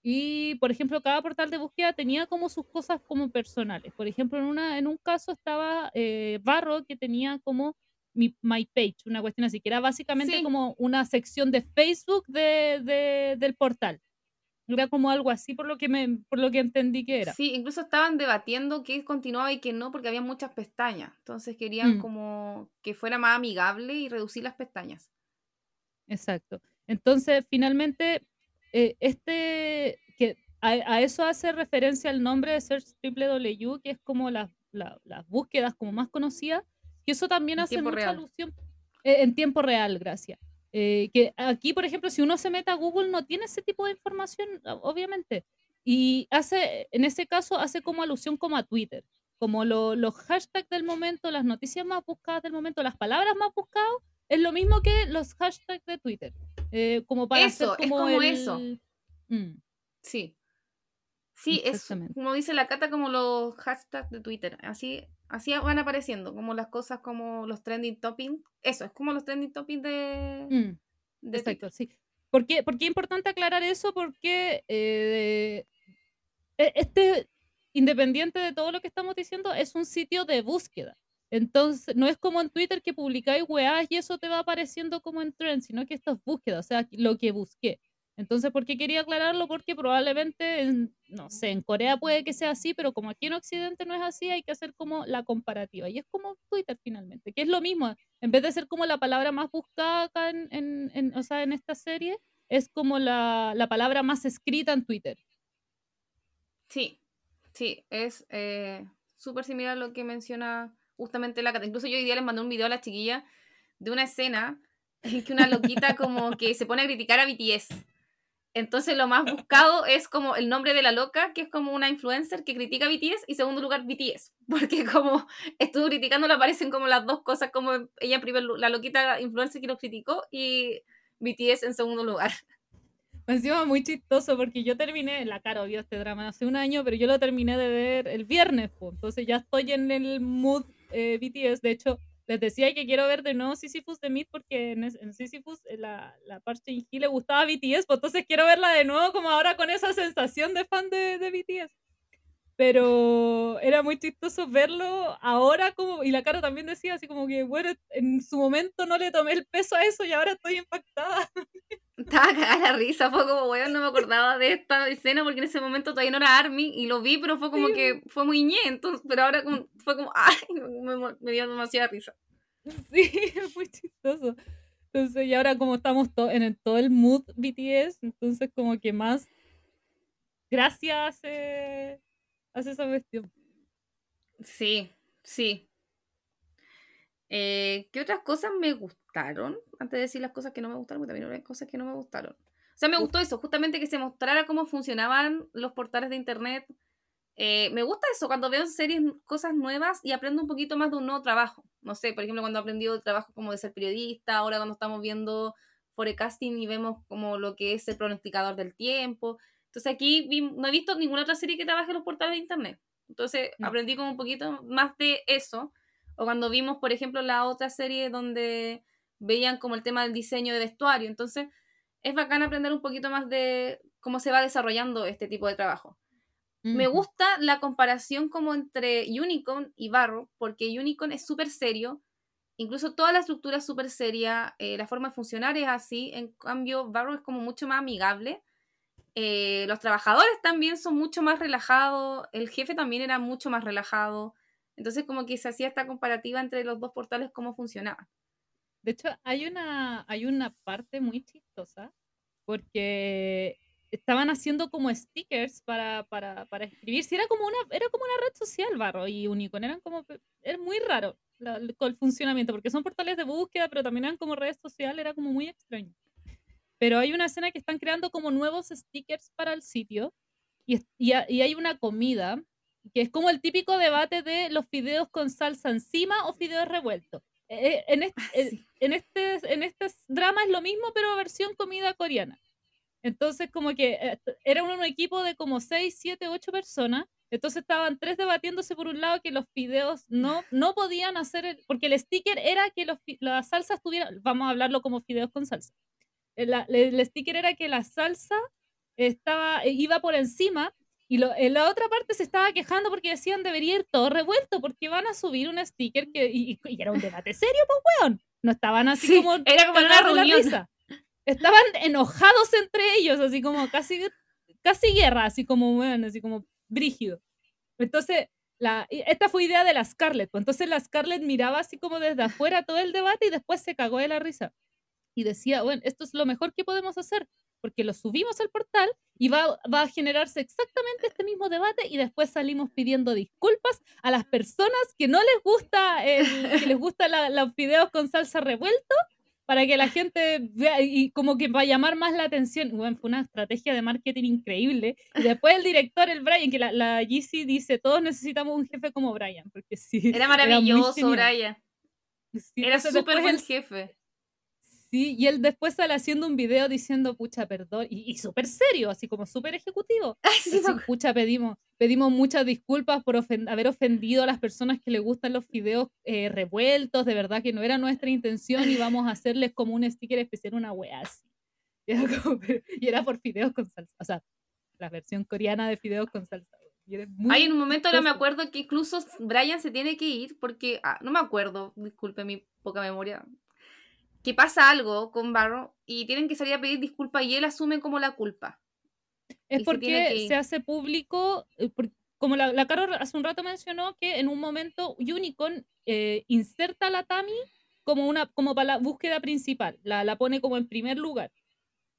Y, por ejemplo, cada portal de búsqueda tenía como sus cosas como personales. Por ejemplo, en, una, en un caso estaba eh, Barro, que tenía como mi, My Page, una cuestión así, que era básicamente como una sección de Facebook de, del portal. Era como algo así por lo que me, por lo que entendí que era. Sí, incluso estaban debatiendo qué continuaba y qué no, porque había muchas pestañas. Entonces querían mm. como que fuera más amigable y reducir las pestañas. Exacto. Entonces, finalmente, eh, este que a, eso hace referencia el nombre de Search W, que es como las búsquedas como más conocidas, que eso también hace mucha alusión eh, en tiempo real, gracias. Eh, que aquí, por ejemplo, si uno se mete a Google no tiene ese tipo de información, obviamente. Y hace, en ese caso, hace como alusión como a Twitter, como los hashtags del momento, las noticias más buscadas del momento, las palabras más buscadas, es lo mismo que los hashtags de Twitter. Eh, como para eso, hacer como es como eso. Mm. Sí. Sí, es como dice la Cata, como los hashtags de Twitter. Así, así van apareciendo, como las cosas como los trending toppings. Eso, es como los trending toppings de. Mm, exacto, sí. ¿Por qué, es importante aclarar eso? Porque eh, e, este, independiente de todo lo que estamos diciendo, es un sitio de búsqueda. Entonces, no es como en Twitter que publicáis weás y eso te va apareciendo como en trend, sino que esto es búsqueda, o sea, lo que busqué. Entonces, ¿por qué quería aclararlo? Porque probablemente, no sé, en Corea puede que sea así, pero como aquí en Occidente no es así, hay que hacer como la comparativa. Y es como Twitter finalmente, que es lo mismo. En vez de ser como la palabra más buscada acá en, en, o sea, en esta serie, es como la, la, palabra más escrita en Twitter. Sí, sí, es eh, súper similar a lo que menciona justamente la Cata. Incluso yo hoy día les mandé un video a la chiquilla de una escena en que una loquita como que se pone a criticar a BTS entonces lo más buscado es como el nombre de la loca, que es como una influencer que critica a BTS, y segundo lugar BTS, porque como estuvo criticando, le aparecen como las dos cosas, como ella en la loquita influencer que lo criticó y BTS en segundo lugar. Encima muy chistoso porque yo terminé, la cara vio este drama hace un año, pero yo lo terminé de ver el viernes, entonces ya estoy en el mood eh, BTS, de hecho les decía que quiero ver de nuevo Sisyphus de Meat porque en, en Sisyphus eh, la, la parte G le gustaba BTS, pues entonces quiero verla de nuevo como ahora con esa sensación de fan de, de BTS. Pero era muy chistoso verlo ahora como, y la cara también decía así como que, bueno, en su momento no le tomé el peso a eso y ahora estoy impactada. Estaba cagada la risa, fue como, weón, no me acordaba de esta escena porque en ese momento todavía no era Army y lo vi, pero fue como que fue muy ñe, entonces, pero ahora como, fue como, ay, me, dio demasiada risa. Sí, es muy chistoso. Entonces, y ahora como estamos en el, todo el mood BTS, entonces como que más gracias hace, hace esa cuestión. Sí, sí. Eh, ¿Qué otras cosas me gustaron? Antes de decir las cosas que no me gustaron, porque también hay cosas que no me gustaron. O sea, me gustó eso, justamente que se mostrara cómo funcionaban los portales de internet eh, me gusta eso, cuando veo series cosas nuevas y aprendo un poquito más de un nuevo trabajo. No sé, por ejemplo, cuando he aprendido el trabajo como de ser periodista, ahora cuando estamos viendo forecasting y vemos como lo que es el pronosticador del tiempo. Entonces aquí no he visto ninguna otra serie que trabaje en los portales de internet. Entonces aprendí como un poquito más de eso. O cuando vimos, por ejemplo, la otra serie donde veían como el tema del diseño de vestuario. Entonces es bacán aprender un poquito más de cómo se va desarrollando este tipo de trabajo. Me gusta la comparación como entre Unicorn y Barro, porque Unicorn es súper serio, incluso toda la estructura es súper seria, eh, la forma de funcionar es así, en cambio Barro es como mucho más amigable. Eh, los trabajadores también son mucho más relajados, el jefe también era mucho más relajado, entonces como que se hacía esta comparativa entre los dos portales, cómo funcionaban. De hecho, hay una, hay una parte muy chistosa, porque estaban haciendo como stickers para, para, para escribir. Si era como una, era como una red social, Barro y Unicorn. Eran como, era muy raro el funcionamiento, porque son portales de búsqueda, pero también eran como redes sociales, era como muy extraño. Pero hay una escena que están creando como nuevos stickers para el sitio y, y, y hay una comida que es como el típico debate de los fideos con salsa encima o fideos revueltos. Eh, en, este, en, este, en este drama es lo mismo, pero versión comida coreana. Entonces, como que eh, era un, equipo de como 6, 7, 8 personas. Entonces estaban tres debatiéndose por un lado que los fideos no, no podían hacer, porque el sticker era que los, las salsas tuvieran, vamos a hablarlo como fideos con salsa. El, el, sticker era que la salsa estaba, iba por encima y lo, en la otra parte se estaba quejando porque decían debería ir todo revuelto porque van a subir un sticker que, y, era un debate serio, pues weón. No estaban así como... Era como una reunión estaban enojados entre ellos, así como casi, casi guerra, así como, bueno, así como brígido. Entonces, la, esta fue idea de la Scarlett. Pues entonces la Scarlett miraba así como desde afuera todo el debate y después se cagó de la risa. Y decía, bueno, esto es lo mejor que podemos hacer, porque lo subimos al portal y va, va a generarse exactamente este mismo debate y después salimos pidiendo disculpas a las personas que no les gusta, el, que les gusta los videos con salsa revuelto para que la gente vea y como que va a llamar más la atención. Bueno, fue una estrategia de marketing increíble. Y después el director, el Brian, que la, la GC dice, todos necesitamos un jefe como Brian, porque sí. Era maravilloso, Brian. era súper buen jefe. Sí, y él después sale haciendo un video diciendo, pucha, perdón, y, súper serio, así como súper ejecutivo. sí, pucha, pedimos, pedimos muchas disculpas por haber ofendido a las personas que le gustan los videos eh, revueltos, de verdad que no era nuestra intención y vamos a hacerles como un sticker especial, una wea así. Y era, y era por fideos con salsa, o sea, la versión coreana de fideos con salsa. Hay en un momento ahora me acuerdo que incluso Brian se tiene que ir porque, ah, no me acuerdo, disculpe mi poca memoria, que pasa algo con Barro y tienen que salir a pedir disculpas y él asume como la culpa. Es porque se, hace público, eh, como la, la Caro hace un rato mencionó que en un momento Unicorn eh, inserta a la Tami como, una, como para la búsqueda principal, la, la pone como en primer lugar.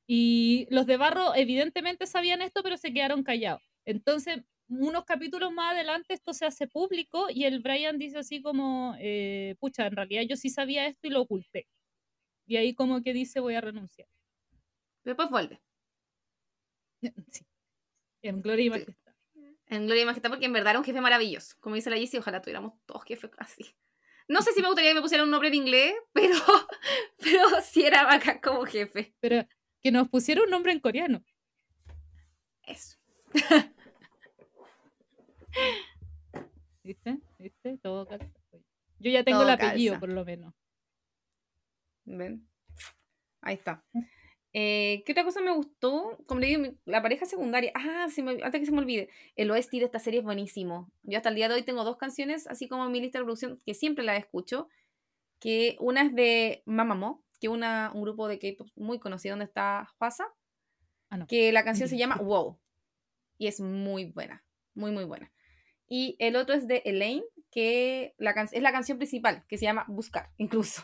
Y los de Barro evidentemente sabían esto, pero se quedaron callados. Entonces, unos capítulos más adelante esto se hace público y el Brian dice así como, eh, pucha, en realidad yo sí sabía esto y lo oculté. Y ahí como que dice voy a renunciar. Después vuelve. Sí. En Gloria y Majestad. En Gloria y Majestad porque en verdad era un jefe maravilloso. Como dice la Jessie, ojalá tuviéramos todos jefes así. No sé si me gustaría que me pusieran un nombre en inglés, pero, pero sí era bacán como jefe. Pero que nos pusiera un nombre en coreano. Eso. ¿Viste? ¿Viste? Todo calza. Yo ya tengo el apellido, por lo menos. ¿Ven? Ahí está. Eh, ¿Qué otra cosa me gustó? Como le digo, la pareja secundaria. Ah, antes que se me olvide. El OST de esta serie es buenísimo. Yo hasta el día de hoy tengo dos canciones, así como en mi lista de producción, que siempre la escucho. Que una es de Mamamo, que es un grupo de K-pop muy conocido donde está Huasa. Ah, que la canción se llama Wow. Y es muy buena. Muy, muy buena. Y el otro es de Elaine, que la es la canción principal, que se llama Buscar, incluso.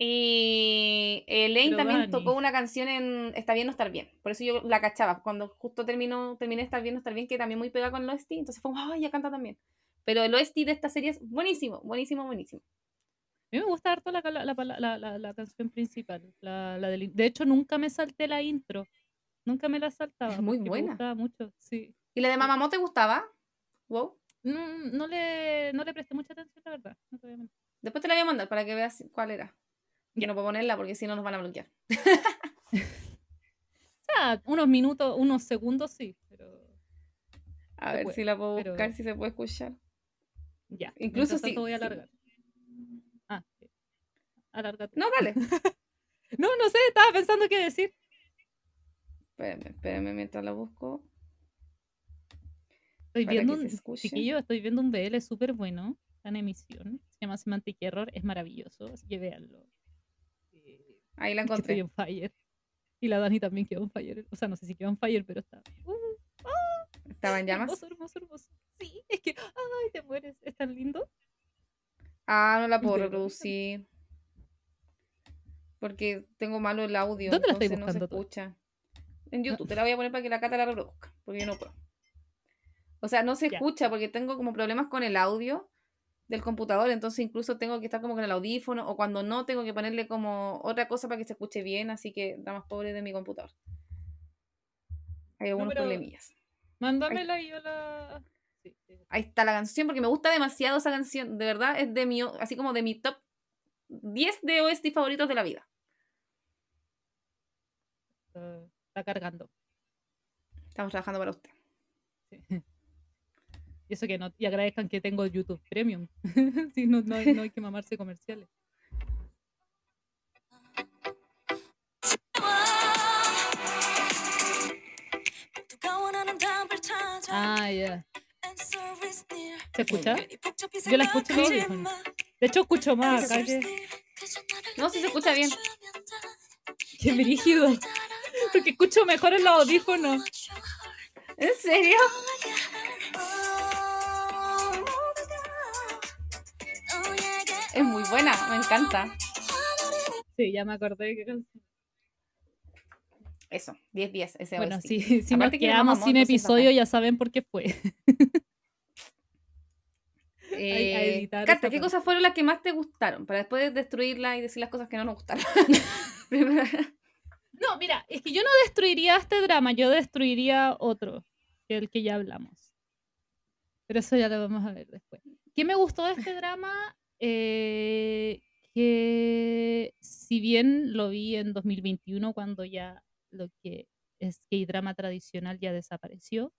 Y Elaine también tocó una canción en Está bien no estar bien. Por eso yo la cachaba. Cuando justo terminó, terminé Estar bien no estar bien, que también muy pegada con el OST. Entonces fue como, ¡ay, ya canta también! Pero el OST de esta serie es buenísimo, buenísimo, buenísimo. A mí me gusta harto la, la, la, canción principal. La, de, de hecho, nunca me salté la intro. Nunca me la saltaba. Es muy buena. Me gustaba mucho, sí. ¿Y la de Mamamó te gustaba? Wow. No, no, le, no le presté mucha atención, la verdad. No te voy a mentir. Después te la voy a mandar para que veas cuál era. Yo no puedo ponerla porque si no nos van a bloquear. Unos minutos, unos segundos sí, pero A ver puede, si la puedo pero- buscar, si se puede escuchar. ya. Incluso si- voy a alargar. Ah, sí. Alárgate. No, dale. No, no sé, estaba pensando qué decir. espérame, espérame mientras la busco. Estoy Para viendo un chiquillo, estoy viendo un BL súper bueno. Está en emisión. Se llama Semantic Error, es maravilloso, así que véanlo. Ahí la que estoy encontré. on fire. Y la Dani también quedó on fire. O sea, no sé si quedó on fire, pero está. Uh, Estaba en llamas. hermoso, hermoso, hermoso. Sí, es que. Ay, te mueres. Es tan lindo. Ah, no la puedo reproducir. Porque tengo malo el audio. ¿Dónde la estáis entonces no se buscando escucha. En YouTube. Te la voy a poner para que la Cata la reproduzca. Porque yo no puedo. O sea, no se escucha porque tengo como problemas con el audio del computador. Entonces incluso tengo que estar como con el audífono. O cuando no, tengo que ponerle como otra cosa para que se escuche bien. Así que da más pobre de mi computador. Hay algunos pero- problemillas. Mándamela y yo la. Sí, sí. Ahí está la canción, porque me gusta demasiado esa canción. De verdad, es de mi, así como de mi top 10 de OST favoritos de la vida. Está cargando. Estamos trabajando para usted. Sí. Y eso que no. Y agradezcan que tengo YouTube Premium. sí, no, no, hay- no hay que mamarse comerciales. Ah, ya. ¿Se escucha? Yo la escucho en audífonos. De hecho, escucho más acá que. No, si se escucha bien. ¡Qué brígido! Porque escucho mejor en los audífonos. ¿En serio? Buena, me encanta. Sí, ya me acordé que canción. Eso, 10-10, ese Bueno, sí, si nos que quedamos sin episodio, ya saben por qué fue. Eh, esa ¿qué cosas fueron las que más te gustaron? Para después destruirla y decir las cosas que no nos gustaron. No, mira, es que yo no destruiría este drama, yo destruiría otro, que el que ya hablamos. Pero eso ya lo vamos a ver después. ¿Qué me gustó de este drama? Eh, que si bien lo vi en 2021, cuando ya lo que es K-drama tradicional ya desapareció,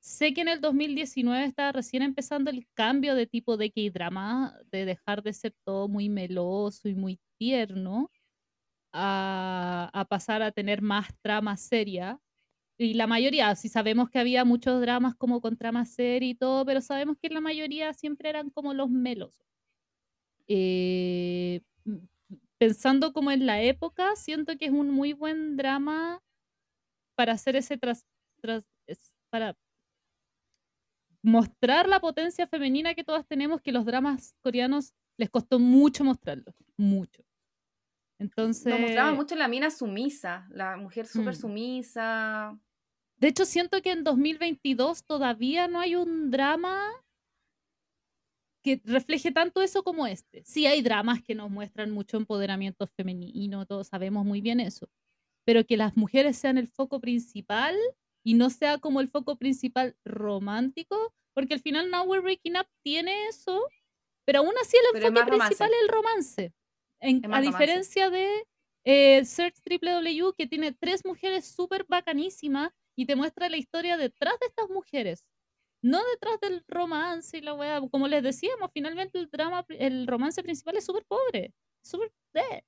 sé que en el 2019 estaba recién empezando el cambio de tipo de K-drama, de dejar de ser todo muy meloso y muy tierno a, pasar a tener más trama seria. Y la mayoría, sí sabemos que había muchos dramas como con trama seria y todo, pero sabemos que la mayoría siempre eran como los melosos. Eh, pensando como en la época, siento que es un muy buen drama para hacer ese tras, tras- para mostrar la potencia femenina que todas tenemos, que los dramas coreanos les costó mucho mostrarlo, mucho. Entonces, Nos mostraba mucho la mina sumisa, la mujer súper Mm. sumisa. de hecho siento que en 2022 todavía no hay un drama que refleje tanto eso como este. Sí hay dramas que nos muestran mucho empoderamiento femenino, todos sabemos muy bien eso, pero que las mujeres sean el foco principal y no sea como el foco principal romántico, porque al final Now We're Breaking Up tiene eso, pero aún así el enfoque romance. principal es el romance. En- a romance. diferencia de eh, Search W, que tiene tres mujeres súper bacanísimas y te muestra la historia detrás de estas mujeres. No detrás del romance y la weá. Como les decíamos, finalmente el drama, el romance principal es súper pobre. Súper dead.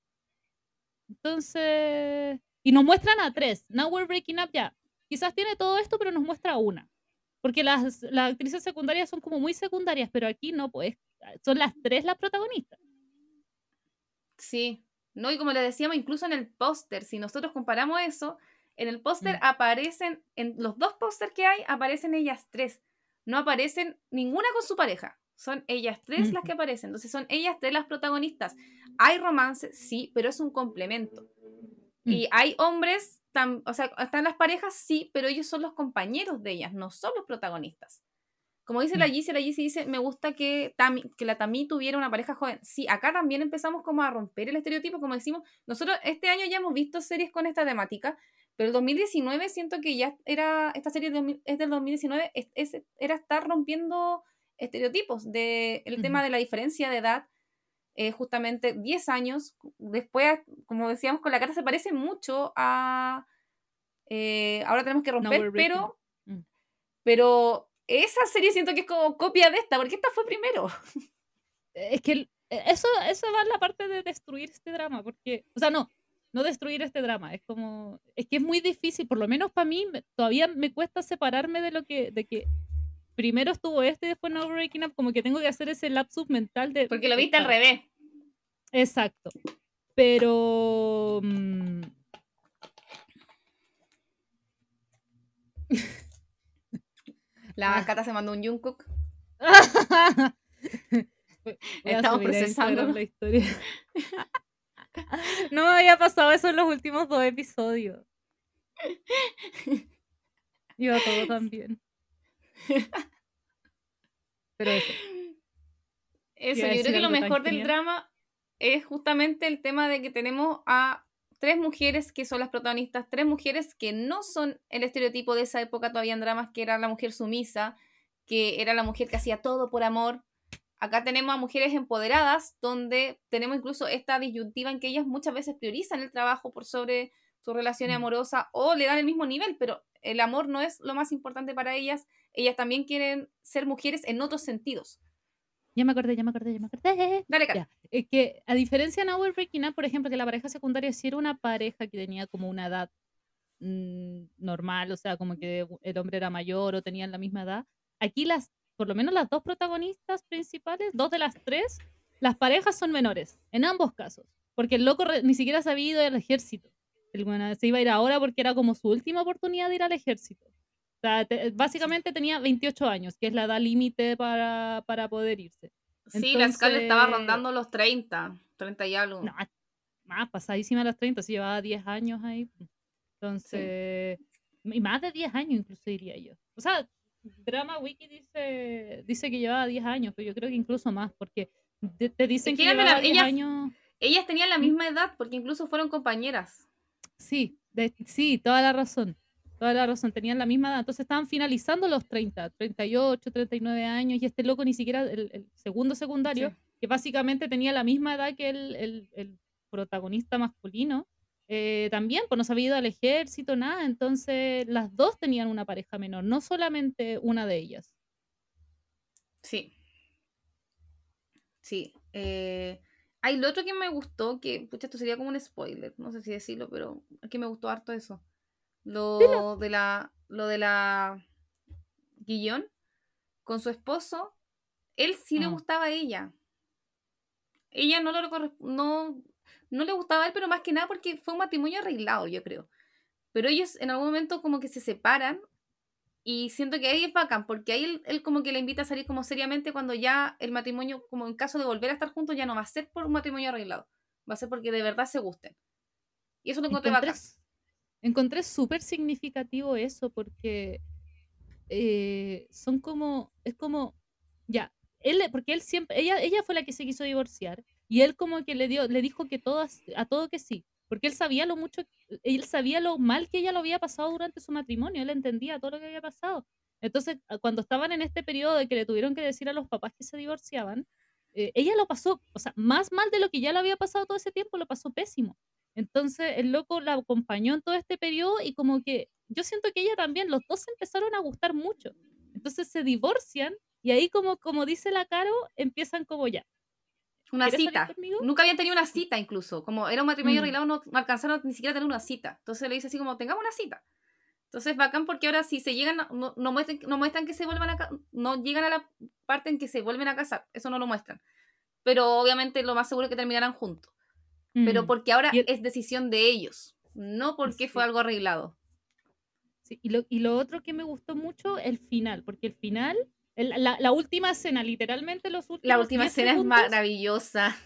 Entonces. Y nos muestran a tres. Now we're breaking up ya. Quizás tiene todo esto, pero nos muestra a una. Porque las, las actrices secundarias son como muy secundarias, pero aquí no, pues. Son las tres las protagonistas. Sí. No, y como le decíamos, incluso en el póster, si nosotros comparamos eso, en el póster Mm. aparecen, en los dos póster que hay, aparecen ellas tres. No aparecen ninguna con su pareja. Son ellas tres las que aparecen. Entonces son ellas tres las protagonistas. Hay romance, sí, pero es un complemento. Mm. Y hay hombres, tam- o sea, están las parejas, sí, pero ellos son los compañeros de ellas, no son los protagonistas. Como dice la Mm. Gizzy, la Gizzy dice, me gusta que, Tami, que la Tami tuviera una pareja joven. Sí, acá también empezamos como a romper el estereotipo, como decimos, nosotros este año ya hemos visto series con esta temática, Pero el 2019 siento que ya era, esta serie es del 2019, es, era estar rompiendo estereotipos del el tema de la diferencia de edad, eh, justamente 10 años, después, como decíamos con la cara, se parece mucho a... Eh, ahora tenemos que romper, pero, mm. pero esa serie siento que es como copia de esta, porque esta fue primero. Es que eso, eso va en la parte de destruir este drama, porque, o sea, no, no destruir este drama, es como, es que es muy difícil, por lo menos para mí, todavía me cuesta separarme de lo que, de que primero estuvo este y después no Breaking Up, como que tengo que hacer ese lapsus mental de... Porque lo viste al revés. Exacto. Pero... Mm, la Cata se mandó un Jungkook. Estamos procesando la historia. no me había pasado eso en los últimos dos episodios. Iba todo también. Pero eso. Eso, yo creo que lo mejor del drama es justamente el tema de que tenemos a tres mujeres que son las protagonistas, tres mujeres que no son el estereotipo de esa época todavía en dramas, que era la mujer sumisa, que era la mujer que hacía todo por amor. Acá tenemos a mujeres empoderadas, donde tenemos incluso esta disyuntiva en que ellas muchas veces priorizan el trabajo por sobre su relación mm. amorosa o le dan el mismo nivel, pero el amor no es lo más importante para ellas. Ellas también quieren ser mujeres en otros sentidos. Ya me acordé, ya me acordé, ya me acordé. Dale, cara. Es que a diferencia de Now Breaking Up, por ejemplo, que la pareja secundaria sí era una pareja que tenía como una edad mm, normal, o sea, como que el hombre era mayor o tenían la misma edad. Aquí las, por lo menos las dos protagonistas principales, dos de las tres, las parejas son menores, en ambos casos. Porque el loco ni siquiera se había ido al ejército. El, se iba a ir ahora porque era como su última oportunidad de ir al ejército. O sea, básicamente tenía 28 años, que es la edad límite para, para poder irse. Sí, la escala estaba rondando los 30, 30 y algo. No, más pasadísima los 30, sí, llevaba 10 años ahí. Entonces, y más de 10 años incluso diría yo. O sea, Drama Wiki dice, dice que llevaba 10 años, pero yo creo que incluso más, porque te, dicen que llevaba 10 años. Ellas tenían la misma edad, porque incluso fueron compañeras. Sí, sí, toda la razón. Toda la razón, tenían la misma edad. Entonces estaban finalizando los 30, 38, 39 años, y este loco ni siquiera, el, segundo secundario, que básicamente tenía la misma edad que el, el protagonista masculino, eh, también, pues no se había ido al ejército, nada. Entonces, las dos tenían una pareja menor, no solamente una de ellas. Sí. Sí. Eh, hay lo otro que me gustó, que, pucha, esto sería como un spoiler, no sé si decirlo, pero aquí me gustó harto eso. Lo de la. Lo de la. Guillón con su esposo. Él sí le ah. gustaba a ella. Ella no lo no, no le gustaba a él, pero más que nada porque fue un matrimonio arreglado, yo creo. Pero ellos en algún momento como que se separan y siento que ahí es bacán, porque ahí él, él, como que le invita a salir como seriamente cuando ya el matrimonio, como en caso de volver a estar juntos, ya no va a ser por un matrimonio arreglado. Va a ser porque de verdad se gusten. Y eso lo encontré bacán encontré súper significativo eso porque eh, son como, es como, ya, él, porque él siempre, ella, ella fue la que se quiso divorciar y él como que le dio, le dijo que todas, a todo que sí, porque él sabía lo mucho, él sabía lo mal que ella lo había pasado durante su matrimonio, él entendía todo lo que había pasado. Entonces, cuando estaban en este periodo de que le tuvieron que decir a los papás que se divorciaban, eh, ella lo pasó, o sea, más mal de lo que ya le había pasado todo ese tiempo, lo pasó pésimo. Entonces el loco la acompañó en todo este periodo y como que yo siento que ella también, los dos empezaron a gustar mucho. Entonces se divorcian y ahí como, como dice la Caro, empiezan como ya. Una cita. Nunca habían tenido una cita incluso. Como era un matrimonio mm. arreglado, no, alcanzaron ni siquiera a tener una cita. Entonces le dice así como, tengamos una cita. Entonces bacán porque ahora si se llegan, no, no, muestran, no muestran que se vuelvan a no llegan a la parte en que se vuelven a casar. Eso no lo muestran. Pero obviamente lo más seguro es que terminarán juntos pero mm. porque ahora es decisión de ellos, no porque fue algo arreglado. Sí, y, lo, y lo otro que me gustó mucho, el final, porque el final, la, última escena, literalmente los últimos La última escena es maravillosa.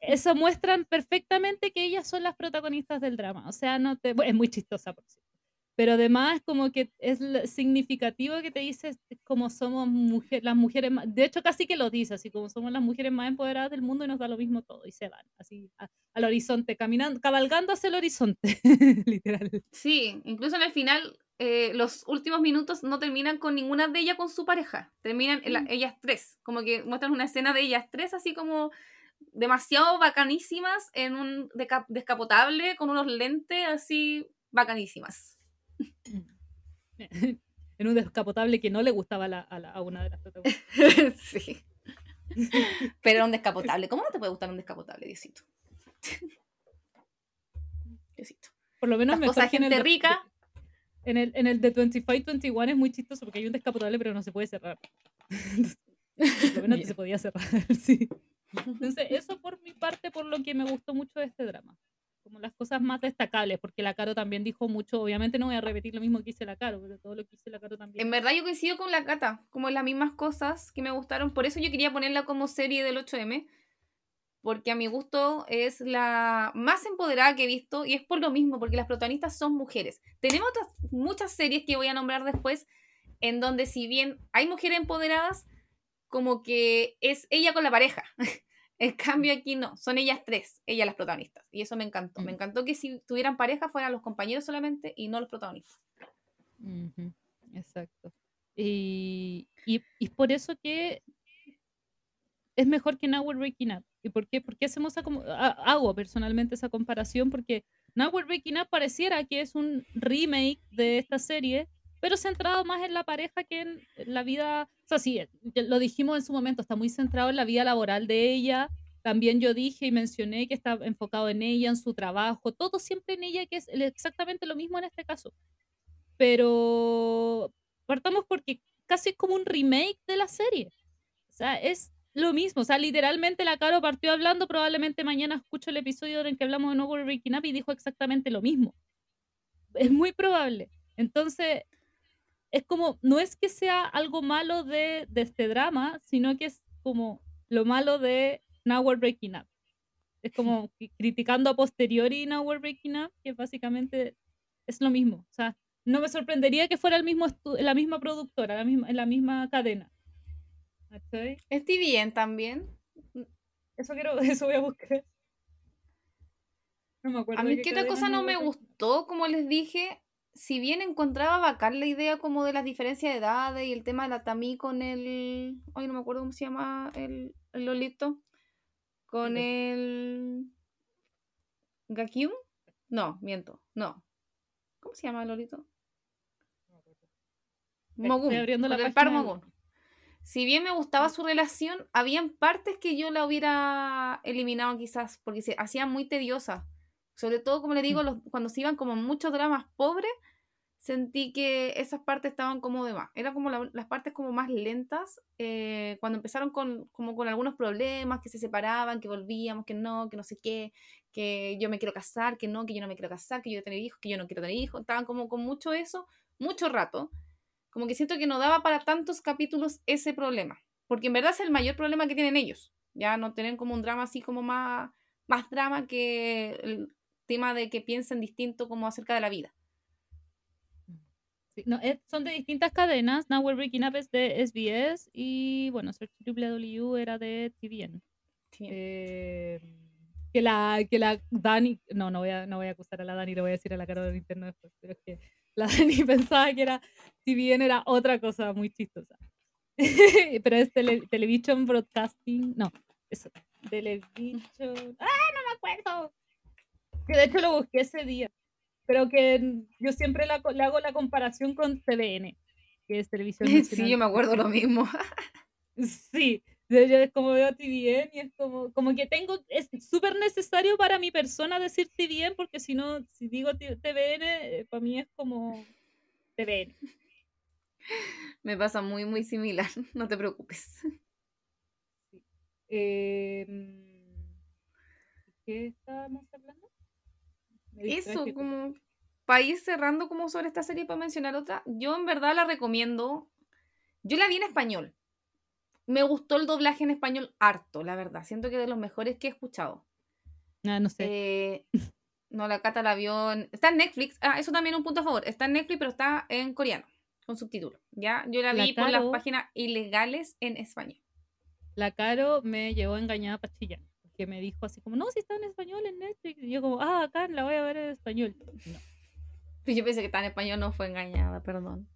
Eso muestran perfectamente que ellas son las protagonistas del drama, o sea, no te, es muy chistosa por cierto. pero además como que es significativo que te dice como somos mujeres, las mujeres más, de hecho casi que lo dice, así como somos las mujeres más empoderadas del mundo y nos da lo mismo todo y se van así al horizonte, caminando, cabalgando hacia el horizonte, literal. Sí, incluso en el final eh, los últimos minutos no terminan con ninguna de ellas con su pareja, terminan mm. ellas tres, como que muestran una escena de ellas tres así como demasiado bacanísimas en un descapotable con unos lentes así bacanísimas. en un descapotable que no le gustaba a, una de las protagonistas. sí. Pero era un descapotable. ¿Cómo no te puede gustar un descapotable, Diosito? Diosito. Por lo menos me mejor gente rica. En el, en el de 25-21 es muy chistoso porque hay un descapotable pero no se puede cerrar. por lo menos se podía cerrar, sí. Entonces, eso por mi parte, por lo que me gustó mucho de este drama como las cosas más destacables, porque la Caro también dijo mucho, obviamente no voy a repetir lo mismo que dice la Caro, pero todo lo que dice la Caro también. En verdad yo coincido con la Cata, como las mismas cosas que me gustaron, por eso yo quería ponerla como serie del 8M, porque a mi gusto es la más empoderada que he visto y es por lo mismo, porque las protagonistas son mujeres. Tenemos otras, muchas series que voy a nombrar después, en donde si bien hay mujeres empoderadas, como que es ella con la pareja. En cambio aquí no, son ellas tres, ellas las protagonistas. Y eso me encantó. Me mm. encantó que si tuvieran pareja fueran los compañeros solamente y no los protagonistas. Exacto. Y, y, y, por eso que es mejor que Now We're Breaking Up. ¿Y por qué? Porque hacemos hago personalmente esa comparación porque Now We're Breaking Up pareciera que es un remake de esta serie, pero centrado más en la pareja que en la vida, o sea, sí, lo dijimos en su momento, está muy centrado en la vida laboral de ella. También yo dije y mencioné que está enfocado en ella, en su trabajo, todo siempre en ella, que es exactamente lo mismo en este caso. Pero partamos porque casi es como un remake de la serie. O sea, es lo mismo. O sea, literalmente la Caro partió hablando, probablemente mañana escucho el episodio en que hablamos de No Breaking Up y dijo exactamente lo mismo. Es muy probable. Entonces, es como, no es que sea algo malo de, este drama, sino que es como lo malo de Now We're Breaking Up. Es como criticando a posteriori Now We're Breaking Up, que básicamente es lo mismo. O sea, no me sorprendería que fuera el mismo la misma productora, la misma, la misma cadena. ¿Estoy bien también? Eso quiero, eso voy a buscar. No me acuerdo. A mí qué otra cosa no me gustó, como les dije, si bien encontraba bacán la idea como de las diferencias de edades y el tema de la Tami con el. Ay, no me acuerdo cómo se llama el, Lolito. Con el. ¿Gakyun? No, miento, no. ¿Cómo se llama el Lolito? Mogun. Con el par Mogun. Si bien me gustaba su relación, habían partes que yo la hubiera eliminado quizás, porque se hacía muy tediosa. Sobre todo, como le digo, mm. los, cuando se iban como muchos dramas pobres, sentí que esas partes estaban como de más. Eran como las partes como más lentas, eh, cuando empezaron con, como con algunos problemas, que se separaban, que volvíamos, que no, que no sé qué, que yo me quiero casar, que no, que yo no me quiero casar, que yo quiero tener hijos, que yo no quiero tener hijos. Estaban como con mucho eso, mucho rato. Como que siento que no daba para tantos capítulos ese problema. Porque en verdad es el mayor problema que tienen ellos. Ya no tienen como un drama así como más, más drama que el, tema de que piensen distinto como acerca de la vida. no, son de distintas cadenas. Now We're Breaking Up es de SBS y bueno, Search W era de TVN. Eh, que la que la Dani, no, no voy a no voy a acusar a la Dani, le voy a decir a la cara del interno después, pero es que la Dani pensaba que era TVN era otra cosa muy chistosa. pero es Television Broadcasting, no, eso, Television, ah, no me acuerdo que de hecho lo busqué ese día, pero que yo siempre le hago la comparación con TVN, que es televisión Sí, yo me acuerdo lo mismo. sí, yo es como veo TVN y es como, como que tengo, es súper necesario para mi persona decir TVN, porque si no, si digo TVN, eh, para mí es como TVN. Me pasa muy, muy similar, no te preocupes. Em, ¿Qué estábamos hablando? Eso, como para ir cerrando como sobre esta serie para mencionar otra, yo en verdad la recomiendo. Yo la vi en español. Me gustó el doblaje en español harto, la verdad. Siento que de los mejores que he escuchado. Ah, no sé. Eh, No, la Cata la vio en... Está en Netflix. Ah, eso también es un punto a favor. Está en Netflix, pero está en coreano, con subtítulos. ¿Ya? Yo la La vi por las páginas ilegales en español. La Caro me llevó engañada para Chillán. Porque me dijo así como, no, si está en español en Netflix. Y yo como, ah, acá la voy a ver en español. No. Yo pensé que estaba en español, no fue engañada, perdón.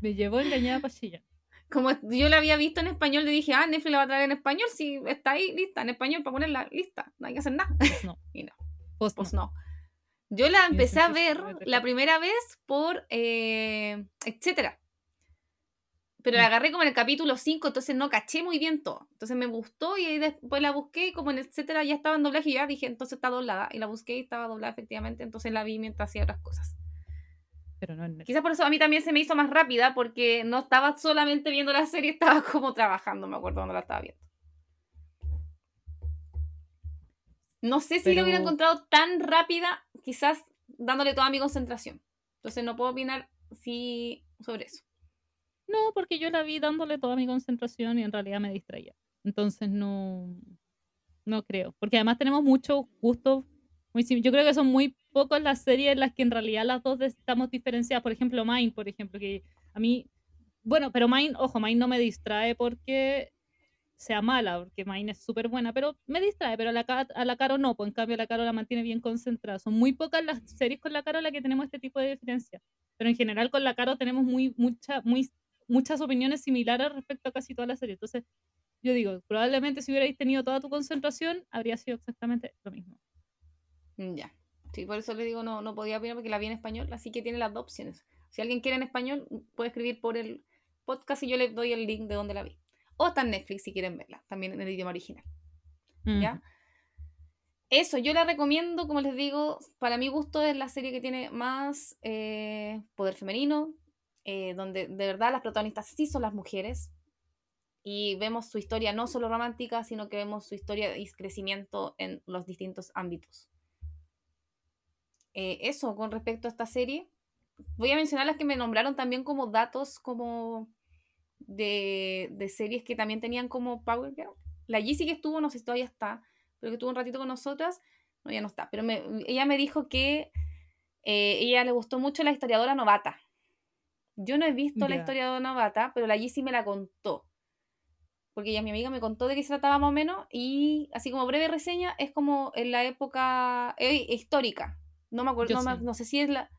Me llevó engañada para Chillán. Como yo la había visto en español, le dije, ah, Netflix la va a traer en español. Si está ahí, lista, en español, para ponerla lista. No hay que hacer nada. Pues no. Y no. Pues Pues no. no. Yo la empecé a ver la primera vez por eh, etcétera. Pero Mm. la agarré como en el capítulo 5, entonces no caché muy bien todo. Entonces me gustó y ahí después la busqué y como en etcétera ya estaba en doblaje y ya dije, entonces está doblada. Y la busqué y estaba doblada efectivamente, entonces la vi mientras hacía otras cosas. Pero no en. Quizás por eso a mí también se me hizo más rápida porque no estaba solamente viendo la serie, estaba como trabajando, me acuerdo cuando la estaba viendo. No sé si lo hubiera encontrado tan rápida, quizás dándole toda mi concentración. Entonces no puedo opinar si sobre eso. No, porque yo la vi dándole toda mi concentración y en realidad me distraía. Entonces no, no creo. Porque además tenemos muchos gustos muy Yo creo que son muy pocas las series en las que en realidad las dos estamos diferenciadas. Por ejemplo, Mine, por ejemplo, que a mí, bueno, pero Mine, ojo, Mine no me distrae porque sea mala, porque Mine es súper buena, pero me distrae, pero a la, a la Caro no, pues en cambio la Caro la mantiene bien concentrada. Son muy pocas las series con la Caro en las que tenemos este tipo de diferencia. Pero en general con la Caro tenemos muy, mucha, muy, muchas opiniones similares respecto a casi toda la serie. Entonces, yo digo, probablemente si hubierais tenido toda tu concentración, habría sido exactamente lo mismo. Mm, Ya. Sí, por eso le digo, no, no podía opinar porque la vi en español, así que tiene las dos opciones. Si alguien quiere en español, puede escribir por el podcast y yo le doy el link de donde la vi. O está en Netflix si quieren verla, también en el idioma original. ¿Ya? Ujú. Eso, yo la recomiendo, como les digo, para mi gusto es la serie que tiene más eh, poder femenino, eh, donde de verdad las protagonistas sí son las mujeres y vemos su historia no solo romántica, sino que vemos su historia y crecimiento en los distintos ámbitos. Eh, eso con respecto a esta serie. Voy a mencionar las que me nombraron también como datos como de, de series que también tenían como Power Girl. La Yeezy que estuvo, no sé si todavía está, pero que estuvo un ratito con nosotras, no, ya no está. Pero me- ella me dijo que eh, ella le gustó mucho la historiadora novata. Yo no he visto la historiadora novata, pero la Yeezy me la contó. Porque ella, mi amiga, me contó de qué se trataba más o menos. Y así como breve reseña, es como en la época eh, histórica. No me acuerdo, no, me- no sé si es la,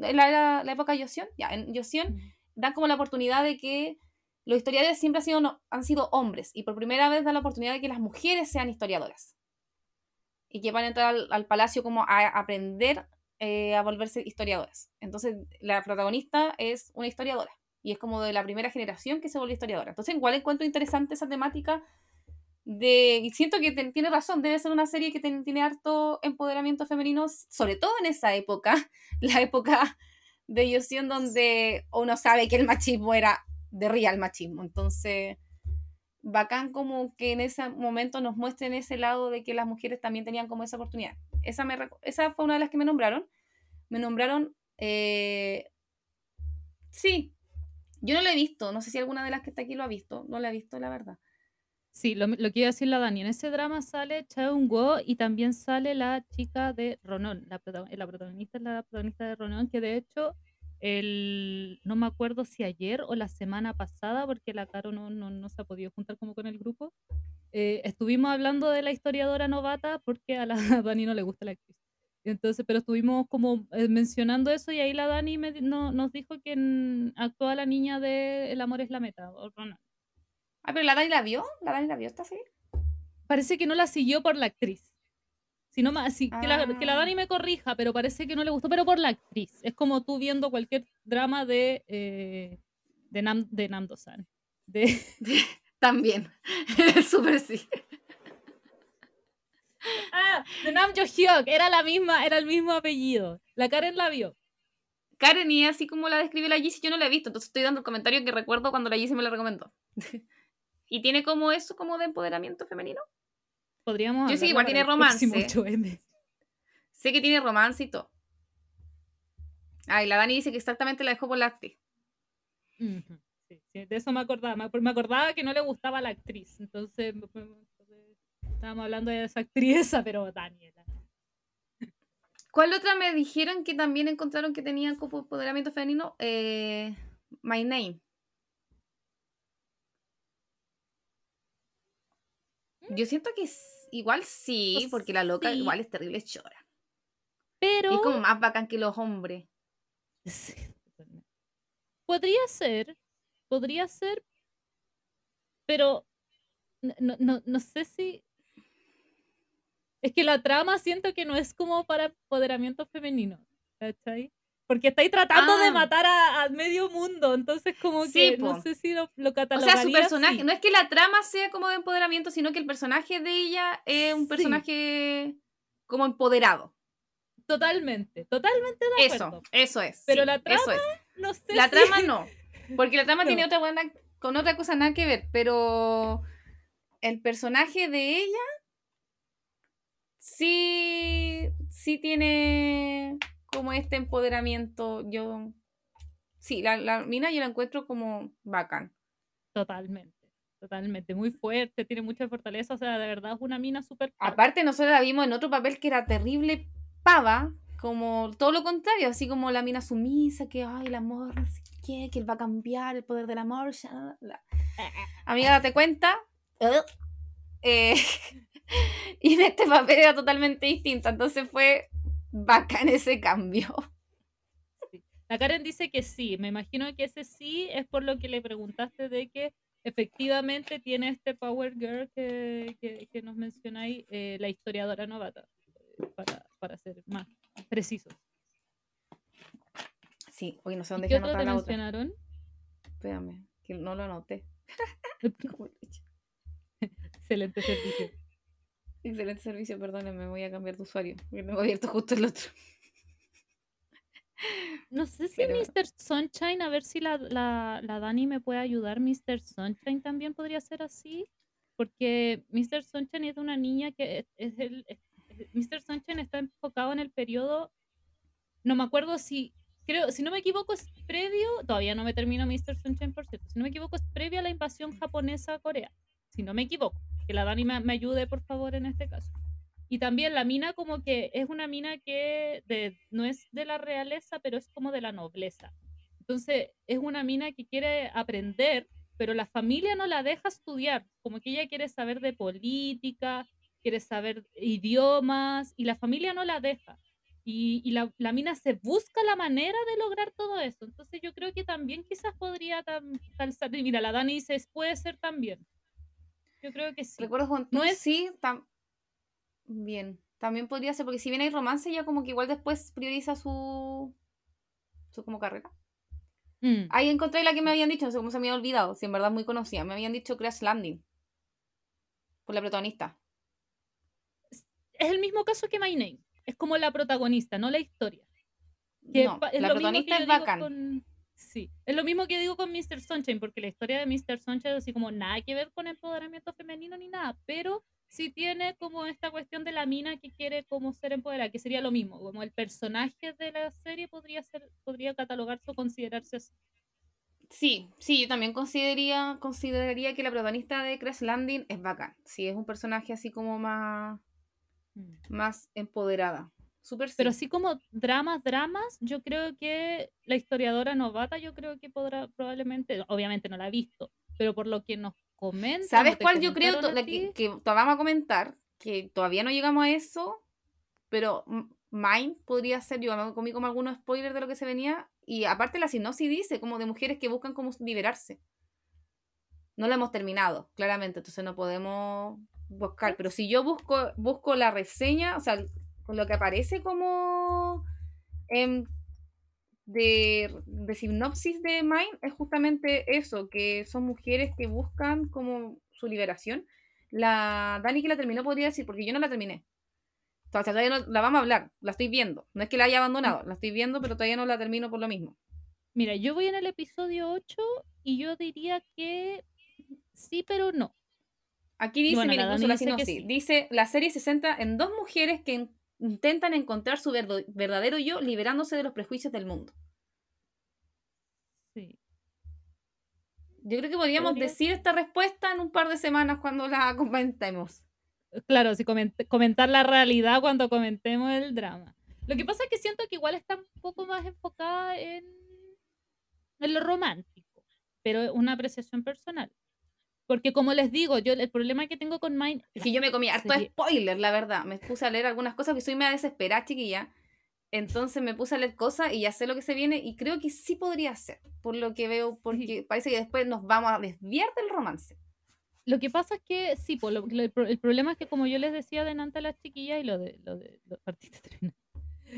la, la, la época Joseon. Ya, en Joseon Mm. dan como la oportunidad de que los historiadores siempre han sido, no- han sido hombres y por primera vez dan la oportunidad de que las mujeres sean historiadoras y que van a entrar al, al palacio como a aprender eh, a volverse historiadoras. Entonces la protagonista es una historiadora y es como de la primera generación que se vuelve historiadora. Entonces igual encuentro interesante esa temática de, y siento que tiene razón, debe ser una serie que tiene harto empoderamiento femenino, sobre todo en esa época, la época de Yosion donde uno sabe que el machismo era de real machismo. Entonces, bacán como que en ese momento nos muestren ese lado de que las mujeres también tenían como esa oportunidad. Esa, me, esa fue una de las que me nombraron. Me nombraron... eh, sí, yo no la he visto, no sé si alguna de las que está aquí lo ha visto, no la he visto, la verdad. Sí, lo, lo que iba a decir la Dani. En ese drama sale Chaeun-go y también sale la chica de Ronon. La, prota- la protagonista es la protagonista de Ronon, que de hecho, el, no me acuerdo si ayer o la semana pasada, porque la Caro no, no, no se ha podido juntar como con el grupo, eh, estuvimos hablando de la historiadora novata porque a la Dani no le gusta la actriz. Entonces, pero estuvimos como eh, mencionando eso y ahí la Dani me no- nos dijo que actúa la niña de El amor es la meta, o Ronan. Ah, pero la Dani la vio, la Dani la vio esta serie. parece que no la siguió por la actriz. Sino más, que, la, que la Ah. Dani me corrija, pero parece que no le gustó, pero por la actriz. Es como tú viendo cualquier drama de, eh, de, Nam, de. De, También, súper sí. ah, de Nam Jo Hyuk, era la misma, era el mismo apellido. La Karen la vio. Karen, y así como la describe la Yeezy, yo no la he visto, entonces estoy dando el comentario que recuerdo cuando la Yeezy me la recomendó. y tiene como eso, como de empoderamiento femenino. Podríamos Yo sé que igual tiene romance. 8M. Sé que tiene romance y todo. Ay, la Dani dice que exactamente la dejó por la actriz. Ujú, sí, sí, de eso me acordaba. Me ac- me acordaba que no le gustaba la actriz. Entonces, estábamos hablando de esa actriz, esa, pero Daniela. ¿Cuál otra me dijeron que también encontraron que tenían como empoderamiento femenino? Eh, My Name. Yo siento que igual sí, Pues porque la loca sí. igual es terrible chora. Pero. Y es como más bacán que los hombres. Sí. Podría ser, podría ser, pero no, no, no sé si... Es que la trama siento que no es como para empoderamiento femenino, ¿cachai? Porque estáis tratando de Ah. matar a, a medio mundo, entonces como que no sé si lo, lo O sea, su personaje, no es que la trama sea como de empoderamiento, sino que el personaje de ella es un Sí. personaje como empoderado. Totalmente, totalmente de Eso, acuerdo. eso es. Pero la trama eso es. No sé La si- trama no. Porque la trama No. tiene otra buena, con otra cosa nada que ver, pero el personaje de ella sí, sí tiene como este empoderamiento. Yo, sí, la, la mina yo la encuentro como bacán. Totalmente, totalmente, muy fuerte, tiene mucha fortaleza, o sea, de verdad es una mina súper... Aparte, nosotros la vimos en otro papel que era terrible pava, como todo lo contrario, así como la mina sumisa, que ay, el amor, no sé qué, que él va a cambiar el poder del amor. la, la. Amiga, date cuenta. Eh, y en este papel era totalmente distinta, entonces fue bacán ese cambio. La Karen dice que sí, me imagino que ese sí es por lo que le preguntaste de que efectivamente tiene este Power Girl que, que, que nos mencionáis, eh, la historiadora novata, eh, para, para ser más precisos. Sí, hoy no sé ¿Y dónde ¿Qué otro te otra. mencionaron? Espérame, que no lo anoté. Excelente servicio. Excelente servicio, perdónenme, voy a cambiar de usuario, porque tengo abierto justo el otro. No sé si Pero- Mr. Sunshine, a ver si la, la, la Dani me puede ayudar. Mr. Sunshine también podría ser así. Porque Mr. Sunshine es una niña que es, es el. es- Mr. Sunshine está enfocado en el periodo. No me acuerdo si. Creo, si no me equivoco, es previo. Todavía no me termino Mr. Sunshine, por cierto. Si no me equivoco, es previo a la invasión japonesa a Corea. Si no me equivoco. Que la Dani me, ayude, por favor, en este caso. Y también la mina como que es una mina que de- no es de la realeza, pero es como de la nobleza. Entonces es una mina que quiere aprender, pero la familia no la deja estudiar. Como que ella quiere saber de política, quiere saber idiomas, y la familia no la deja. Y, la, mina se busca la manera de lograr todo eso. Entonces yo creo que también quizás podría Mira, la Dani dice, puede ser también. Yo creo que sí. Recuerdo con No es- sí, tam- bien. También podría ser, porque si bien hay romance, ella como que igual después prioriza su, su como carrera. Mm. Ahí encontré la que me habían dicho, no sé cómo se me había olvidado, si en verdad es muy conocida. Me habían dicho Crash Landing. Por la protagonista. es el mismo caso que My Name. Es como la protagonista, no la historia. Que no, es la protagonista es bacán. con- Sí, es lo mismo que digo con Mr. Sunshine, porque la historia de Mr. Sunshine así como nada que ver con empoderamiento femenino ni nada, pero sí tiene como esta cuestión de la mina que quiere como ser empoderada, que sería lo mismo, como el personaje de la serie podría ser, podría catalogarse o considerarse así. Sí, sí, yo también consideraría, consideraría que la protagonista de Crash Landing es bacán. Sí, es un personaje así como más, más empoderada. Súper sí. Pero así como dramas, dramas, yo creo que la historiadora novata, yo creo que podrá probablemente, obviamente no la he visto, pero por lo que nos comenta. ¿Sabes cuál yo creo la que, que vamos a comentar? Que todavía no llegamos a eso, pero M- Mine podría ser, yo me comí como algunos spoilers de lo que se venía, y aparte la sinopsis dice como de mujeres que buscan como liberarse. No la hemos terminado, claramente, entonces no podemos buscar, pero si yo busco, busco la reseña, o sea, con lo que aparece como em, de, de sinopsis de Mine es justamente eso, que son mujeres que buscan como su liberación. La Dani que la terminó podría decir, porque yo no la terminé. O sea, todavía no la vamos a hablar, la estoy viendo. No es que la haya abandonado, la estoy viendo, pero todavía no la termino por lo mismo. Mira, yo voy en el episodio 8 y yo diría que sí, pero no. Aquí dice, Bueno, mira, la incluso la sinopsis, sí. dice, la serie se centra en dos mujeres que intentan encontrar su verdadero yo liberándose de los prejuicios del mundo. Sí. Yo creo que podríamos Podría- decir esta respuesta en un par de semanas cuando la comentemos. Claro, si coment- comentar la realidad cuando comentemos el drama. Lo que pasa es que siento que igual está un poco más enfocada en, en lo romántico, pero es una apreciación personal. Porque como les digo, yo el problema que tengo con Mine... Es que yo me comí harto spoiler, la verdad. Me puse a leer algunas cosas que soy media desesperada, chiquilla. Entonces me puse a leer cosas y ya sé lo que se viene y creo que sí podría ser, por lo que veo, porque parece que después nos vamos a desviar del romance. Lo que pasa es que sí, lo- lo- el, pro- el problema es que como yo les decía delante a las chiquillas y lo de... Lo de lo, partiste.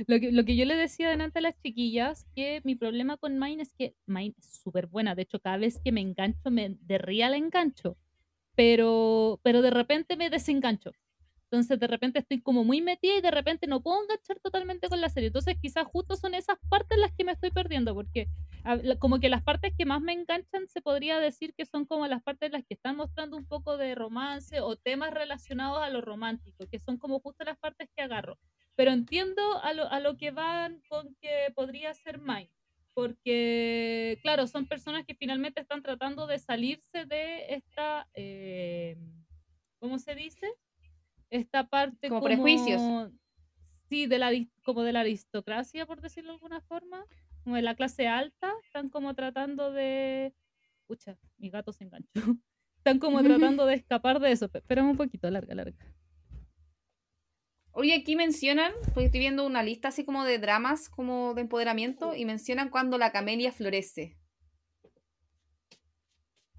Lo que, lo que yo les decía delante a las chiquillas, que mi problema con Mine es que Mine es súper buena. De hecho, cada vez que me engancho, me de real engancho. Pero, pero de repente me desengancho. Entonces, de repente estoy como muy metida y de repente no puedo enganchar totalmente con la serie. Entonces, quizás justo son esas partes las que me estoy perdiendo, porque como que las partes que más me enganchan se podría decir que son como las partes las que están mostrando un poco de romance o temas relacionados a lo romántico, que son como justo las partes que agarro. Pero entiendo a lo, a lo que van con que podría ser Mine, porque claro, son personas que finalmente están tratando de salirse de esta, eh, ¿cómo se dice? Esta parte Como prejuicios. Sí, de la, como de la aristocracia, por decirlo de alguna forma, como de la clase alta, están como tratando de... Pucha, mi gato se enganchó. Están como tratando de escapar de eso. Espérame un poquito, larga, larga. Oye, aquí mencionan, porque estoy viendo una lista así como de dramas, como de empoderamiento, y mencionan cuando la camelia florece.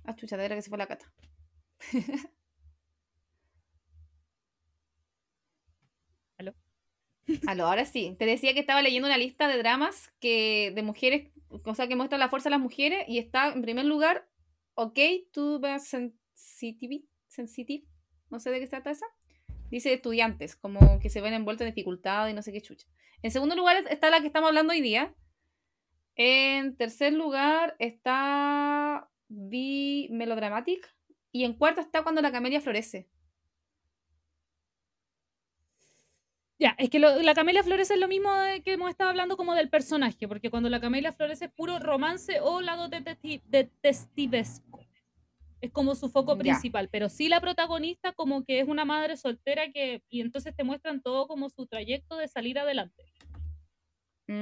Ah, chucha, de verdad que se fue la cata. ¿Aló? Aló, ahora sí. Te decía que estaba leyendo una lista de dramas que de mujeres, o sea, que muestra la fuerza de las mujeres, y está en primer lugar, OK to be sensitive, sensitive, no sé de qué se trata esa. Dice estudiantes, como que se ven envueltos en dificultad y no sé qué chucha. En segundo lugar está la que estamos hablando hoy día. En tercer lugar está Be Melodramatic. Y en cuarto está cuando la camelia florece. Ya, es que la Camelia Flores es lo mismo de que hemos estado hablando como del personaje, porque cuando la Camelia Flores es puro romance o lado detecti- detectivesco. Es como su foco Ya. principal, pero sí la protagonista como que es una madre soltera que y entonces te muestran todo como su trayecto de salir adelante,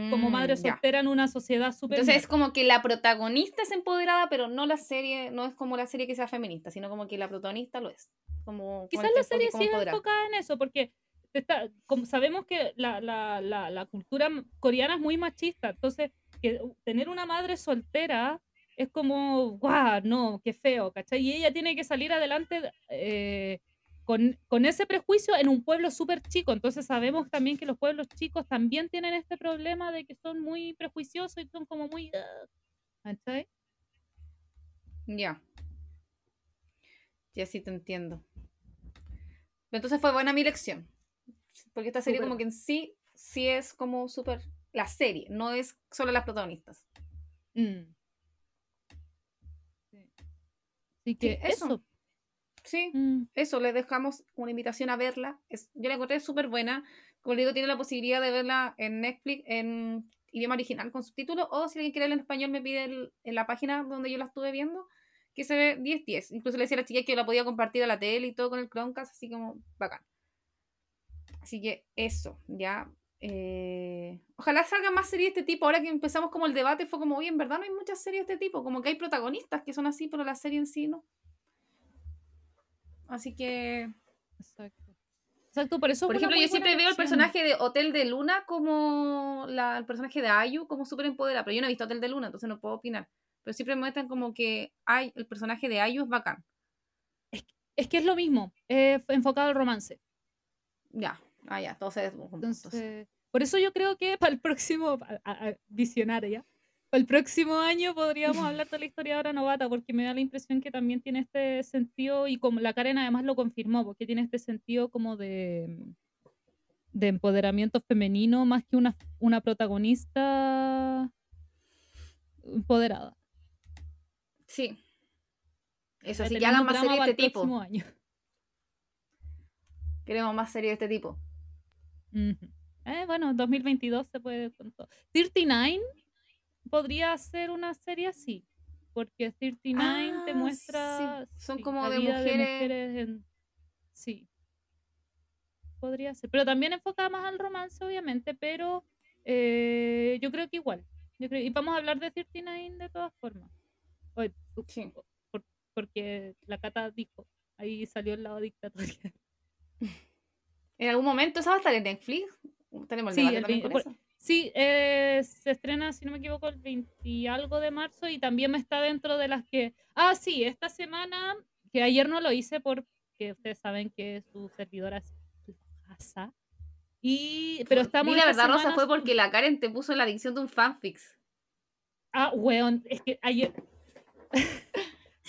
como Mm, madre ya. soltera en una sociedad súper Entonces es como que la protagonista es empoderada, pero no la serie, no es como la serie que sea feminista, sino como que la protagonista lo es. Como, Quizás la serie es empoderada. enfocada en eso, porque está- como sabemos que la, la- la- la cultura coreana es muy machista, entonces que tener una madre soltera es como, guau, no, qué feo, ¿cachai? Y ella tiene que salir adelante eh, con, con ese prejuicio en un pueblo súper chico, entonces sabemos también que los pueblos chicos también tienen este problema de que son muy prejuiciosos y son como muy... "Ah", ¿cachai? Ya. Ya sí te entiendo. Entonces fue buena mi lección. Porque esta serie Súper como que en sí, sí es como súper... La serie, no es solo las protagonistas. Mm. Así que eso. eso. Sí, mm. eso, les dejamos una invitación a verla. Es, yo la encontré súper buena. Como les digo, tiene la posibilidad de verla en Netflix en idioma original con subtítulos. O si alguien quiere verla en español, me pide el- en la página donde yo la estuve viendo, que se ve 10-10. Incluso le decía a la chica que yo la podía compartir a la tele y todo con el Chromecast, así como bacán. Así que eso, ya. Eh, Ojalá salgan más series de este tipo. Ahora que empezamos como el debate, fue como, oye, en verdad no hay muchas series de este tipo. Como que hay protagonistas que son así, pero la serie en sí no. Así que Exacto. Exacto, por eso. por es ejemplo, yo siempre veo el personaje de Hotel de Luna como la, el personaje de Ayu como súper empoderado, pero yo no he visto Hotel de Luna, entonces no puedo opinar. Pero siempre me muestran como que ay, el personaje de Ayu es bacán. Es que es lo mismo, eh, enfocado al romance. Ya, ah, ya, todo se entonces. Por eso yo creo que para el próximo, a- a- a- visionaria, para el próximo año podríamos hablar de la historiadora novata, porque me da la impresión que también tiene este sentido, y como la Karen además lo confirmó, porque tiene este sentido como de, de empoderamiento femenino más que una, una protagonista empoderada. Sí. Eso, sí, que hagan más series de este tipo. año. Queremos más series de este tipo. Eh, bueno, 2022 se puede con todo. 39 podría ser una serie así, porque 39 te Ah, muestra sí. Son sí, como la de vida mujeres- mujeres en- Sí, podría ser. Pero también enfocada más al romance, obviamente, pero eh, yo creo que igual. Yo creo, y vamos a hablar de 39 de todas formas. Hoy, Sí. por- porque la Cata dijo, ahí salió el lado dictatorial. En algún momento, ¿esa va a estar en Netflix? Tenemos el Sí, el vein- con por- eso. Sí, eh, se estrena, si no me equivoco, el 20 y algo de marzo y también me está dentro de las que... Ah, sí, esta semana, que ayer no lo hice porque ustedes saben que su servidora es flojaza. Y, pero estamos... Di la verdad, Rosa, fue porque la Karen te puso la adicción de un fanfics. Ah, weón, es que ayer...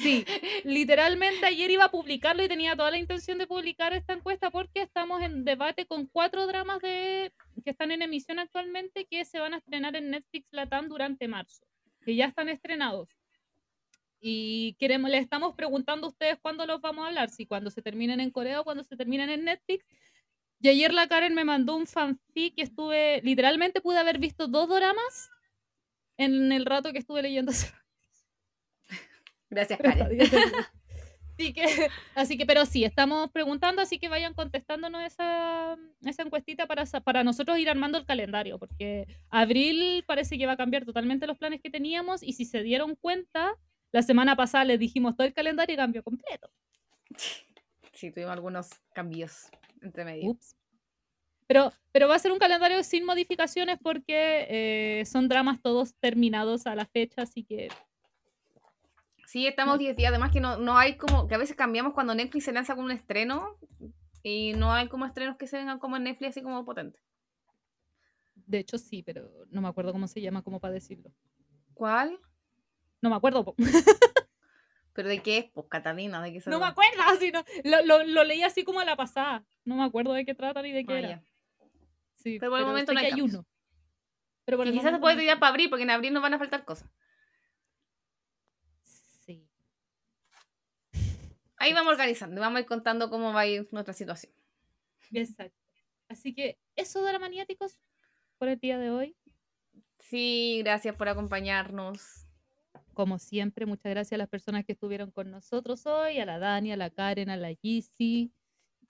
sí, literalmente ayer iba a publicarlo y tenía toda la intención de publicar esta encuesta porque estamos en debate con cuatro dramas de que están en emisión actualmente que se van a estrenar en Netflix Latam durante marzo, que ya están estrenados. Y queremos, le estamos preguntando a ustedes cuándo los vamos a hablar, si cuando se terminen en Corea o cuando se terminen en Netflix. Y ayer la Karen me mandó un fanfic que estuve, literalmente pude haber visto dos dramas en el rato que estuve leyendo ese Gracias, Karen. Así que, así que, pero sí, estamos preguntando, así que vayan contestándonos esa, esa encuestita para, para nosotros ir armando el calendario, porque abril parece que va a cambiar totalmente los planes que teníamos y si se dieron cuenta, la semana pasada les dijimos todo el calendario y cambió completo. Sí, tuvimos algunos cambios entre medio. Ups. Pero, pero va a ser un calendario sin modificaciones porque eh, son dramas todos terminados a la fecha, así que Sí, estamos 10 días. Además que no, no hay como... Que a veces cambiamos cuando Netflix se lanza con un estreno y no hay como estrenos que se vengan como en Netflix así como potentes. de hecho sí, pero no me acuerdo cómo se llama, como para decirlo. ¿Cuál? No me acuerdo. ¿Pero de qué es? Pues Catalina, ¿de qué se No me acuerdo, así no- lo, lo, lo leí así como a la pasada. No me acuerdo de qué trata ni de qué Ah, era. ya. Sí, Pero por el momento no hay hay uno. Pero por Y el quizás se puede tirar para abril, porque en abril nos van a faltar cosas. Sí. Ahí vamos organizando, vamos a ir contando cómo va a ir nuestra situación. Exacto. Así que eso de la maniáticos por el día de hoy. Sí, gracias por acompañarnos. Como siempre, muchas gracias a las personas que estuvieron con nosotros hoy, a la Dani, a la Karen, a la Yeezy.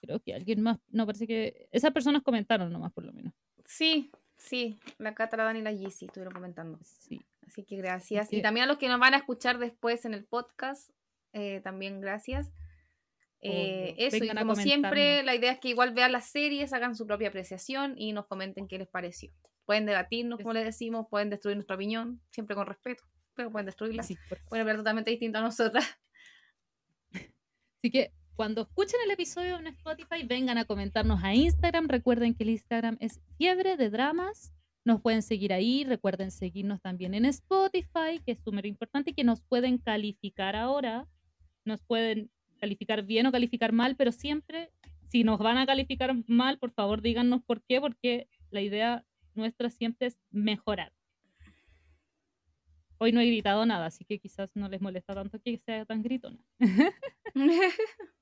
Creo que alguien más, no, parece que esas personas comentaron nomás por lo menos. Sí, sí, la Cata, la Dani y la Yeezy estuvieron comentando. Sí. Así que gracias. Así Y también a los que nos van a escuchar después en el podcast, eh, también gracias. Eh, eso, y Vengan como siempre, la idea es que igual vean las series, hagan su propia apreciación y nos comenten qué les pareció. Pueden debatirnos, como les decimos, pueden destruir nuestra opinión, siempre con respeto, pero pueden destruirla. Sí. Pueden hablar totalmente distinto a nosotras. Así que cuando escuchen el episodio en Spotify, vengan a comentarnos a Instagram. Recuerden que el Instagram es Fiebre de Dramas. Nos pueden seguir ahí. Recuerden seguirnos también en Spotify, que es súper importante, y que nos pueden calificar ahora. Nos pueden calificar bien o calificar mal, pero siempre, si nos van a calificar mal, por favor díganos por qué, porque la idea nuestra siempre es mejorar. Hoy no he gritado nada, así que quizás no les molesta tanto que sea tan gritona.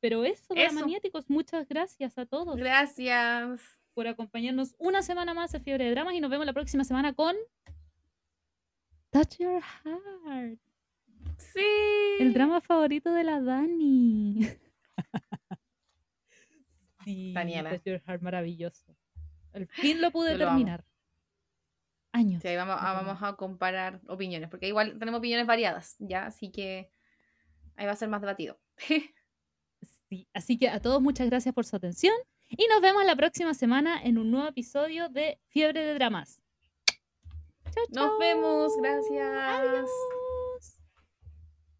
Pero eso, Eso. maniáticos, muchas gracias a todos gracias. por acompañarnos una semana más de Fiebre de Dramas y nos vemos la próxima semana con Touch Your Heart, Sí. el drama favorito de la Dani. sí, Daniela. Your Heart, maravilloso. Al fin lo pude Yo lo amo. terminar. Años. Sí, ahí vamos, ah, vamos a comparar opiniones, porque igual tenemos opiniones variadas, ¿ya? Así que ahí va a ser más debatido. Sí, así que a todos muchas gracias por su atención y nos vemos la próxima semana en un nuevo episodio de Fiebre de Dramas. Chao, Nos vemos, gracias. Adiós.